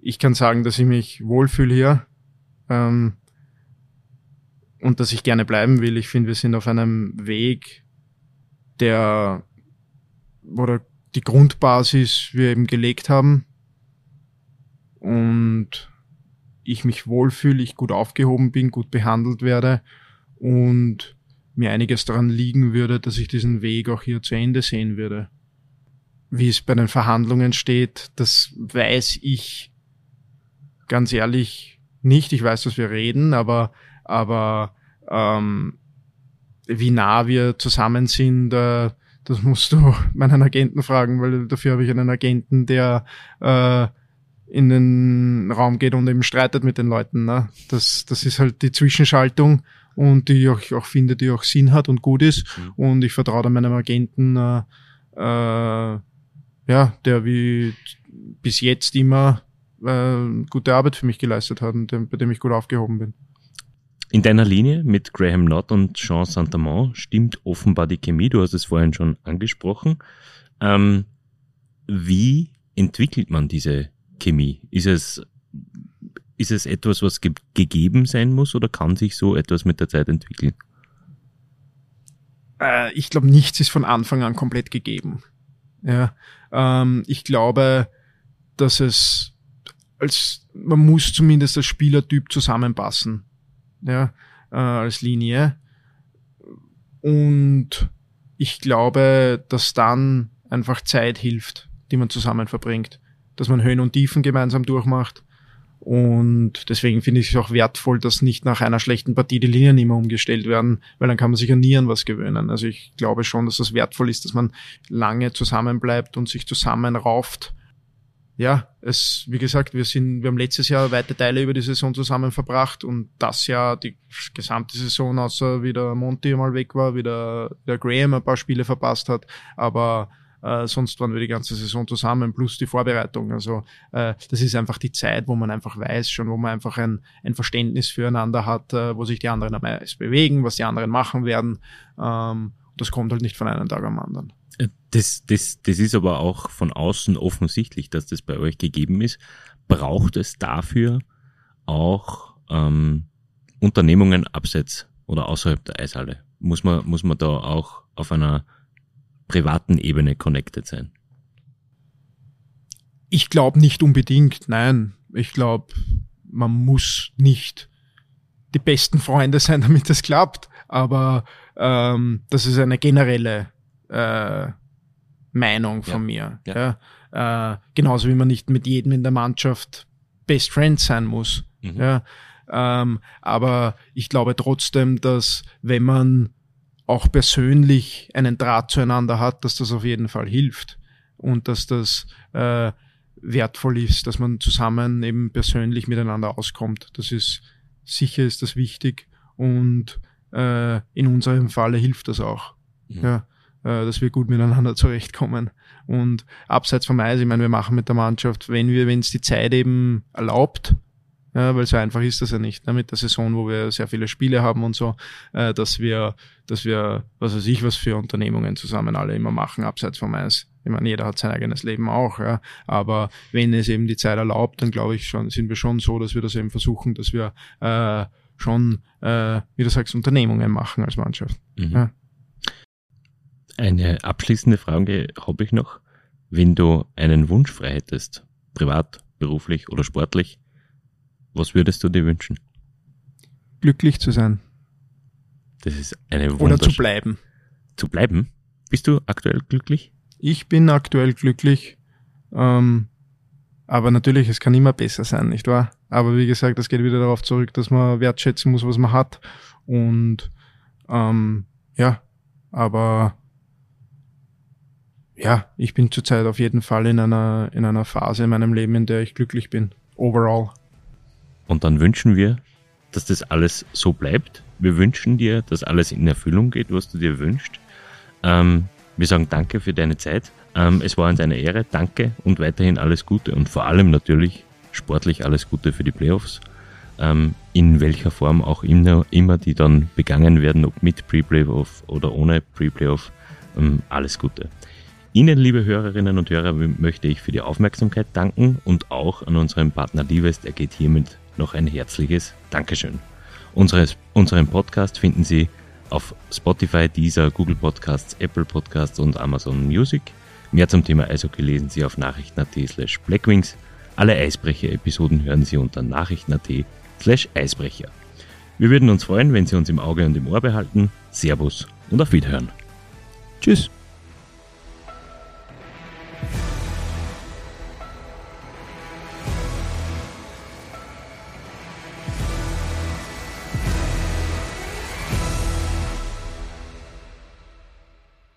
ich kann sagen, dass ich mich wohlfühle hier ähm, und dass ich gerne bleiben will. Ich finde, wir sind auf einem Weg, der, oder die Grundbasis wir eben gelegt haben und ich mich wohlfühle, ich gut aufgehoben bin, gut behandelt werde und mir einiges daran liegen würde, dass ich diesen Weg auch hier zu Ende sehen würde. Wie es bei den Verhandlungen steht, das weiß ich ganz ehrlich nicht. Ich weiß, dass wir reden, aber, aber ähm, wie nah wir zusammen sind, äh, das musst du meinen Agenten fragen, weil dafür habe ich einen Agenten, der äh, in den Raum geht und eben streitet mit den Leuten. Ne? Das, das ist halt die Zwischenschaltung und die ich auch, finde, die auch Sinn hat und gut ist. Mhm. Und ich vertraue da meinem Agenten, äh, äh, ja, der wie bis jetzt immer äh, gute Arbeit für mich geleistet hat und dem, bei dem ich gut aufgehoben bin. In deiner Linie mit Graham Knott und Jean Saint-Amand stimmt offenbar die Chemie, du hast es vorhin schon angesprochen. Ähm, wie entwickelt man diese Chemie? Ist es, ist es etwas, was ge gegeben sein muss oder kann sich so etwas mit der Zeit entwickeln? Äh, ich glaube, nichts ist von Anfang an komplett gegeben. Ja, ähm, ich glaube, dass es als man muss zumindest als Spielertyp zusammenpassen ja, äh, als Linie. Und ich glaube, dass dann einfach Zeit hilft, die man zusammen verbringt. Dass man Höhen und Tiefen gemeinsam durchmacht. Und deswegen finde ich es auch wertvoll, dass nicht nach einer schlechten Partie die Linien immer umgestellt werden, weil dann kann man sich an nie an was gewöhnen. Also ich glaube schon, dass das wertvoll ist, dass man lange zusammenbleibt und sich zusammenrauft ja, es, wie gesagt, wir sind, wir haben letztes Jahr weite Teile über die Saison zusammen verbracht und das Jahr die gesamte Saison, außer wie der Monty mal weg war, wie der, der Graham ein paar Spiele verpasst hat, aber äh, sonst waren wir die ganze Saison zusammen, plus die Vorbereitung. Also äh, das ist einfach die Zeit, wo man einfach weiß schon, wo man einfach ein, ein Verständnis füreinander hat, äh, wo sich die anderen am meisten bewegen, was die anderen machen werden. Ähm, das kommt halt nicht von einem Tag am anderen. Das, das, das ist aber auch von außen offensichtlich, dass das bei euch gegeben ist. Braucht es dafür auch ähm, Unternehmungen abseits oder außerhalb der Eishalle? Muss man, muss man da auch auf einer privaten Ebene connected sein? Ich glaube nicht unbedingt, nein. Ich glaube, man muss nicht die besten Freunde sein, damit es klappt. Aber ähm, das ist eine generelle äh, Meinung von ja. mir. Ja. ja. Äh, genauso wie man nicht mit jedem in der Mannschaft Best Friend sein muss. Mhm. Ja. Ähm, aber ich glaube trotzdem, dass wenn man auch persönlich einen Draht zueinander hat, dass das auf jeden Fall hilft und dass das äh, wertvoll ist, dass man zusammen eben persönlich miteinander auskommt. Das ist sicher ist das wichtig und äh, in unserem Falle hilft das auch. Mhm. Ja äh, dass wir gut miteinander zurechtkommen. Und abseits vom Eis, ich meine, wir machen mit der Mannschaft, wenn wir, wenn es die Zeit eben erlaubt, ja, weil so einfach ist das ja nicht, ne, mit der Saison, wo wir sehr viele Spiele haben und so, äh, dass wir, dass wir, was weiß ich, was für Unternehmungen zusammen alle immer machen, abseits vom Eis. Ich meine, jeder hat sein eigenes Leben auch, ja. Aber wenn es eben die Zeit erlaubt, dann glaube ich schon, sind wir schon so, dass wir das eben versuchen, dass wir äh, schon, äh, wie du sagst, Unternehmungen machen als Mannschaft. Mhm. Ja. Eine abschließende Frage habe ich noch. Wenn du einen Wunsch frei hättest, privat, beruflich oder sportlich, was würdest du dir wünschen? Glücklich zu sein. Das ist eine Wundersch Oder zu bleiben. Zu bleiben? Bist du aktuell glücklich? Ich bin aktuell glücklich. Ähm, aber natürlich, es kann immer besser sein, nicht wahr? Aber wie gesagt, es geht wieder darauf zurück, dass man wertschätzen muss, was man hat. Und ähm, ja, aber ja, ich bin zurzeit auf jeden Fall in einer, in einer Phase in meinem Leben, in der ich glücklich bin. Overall. Und dann wünschen wir dass das alles so bleibt. Wir wünschen dir, dass alles in Erfüllung geht, was du dir wünschst. Ähm, wir sagen danke für deine Zeit. Ähm, es war uns eine Ehre. Danke und weiterhin alles Gute und vor allem natürlich sportlich alles Gute für die Playoffs. Ähm, in welcher Form auch immer, immer die dann begangen werden, ob mit Pre-Playoff oder ohne Pre-Playoff. Ähm, alles Gute. Ihnen, liebe Hörerinnen und Hörer, möchte ich für die Aufmerksamkeit danken und auch an unseren Partner Divest ergeht hiermit noch ein herzliches Dankeschön. Unseres, unseren Podcast finden Sie auf Spotify, Deezer, Google Podcasts, Apple Podcasts und Amazon Music. Mehr zum Thema Eishockey lesen Sie auf nachrichten.at slash blackwings. Alle Eisbrecher-Episoden hören Sie unter nachrichten.at slash Eisbrecher. Wir würden uns freuen, wenn Sie uns im Auge und im Ohr behalten. Servus und auf Wiederhören. Tschüss.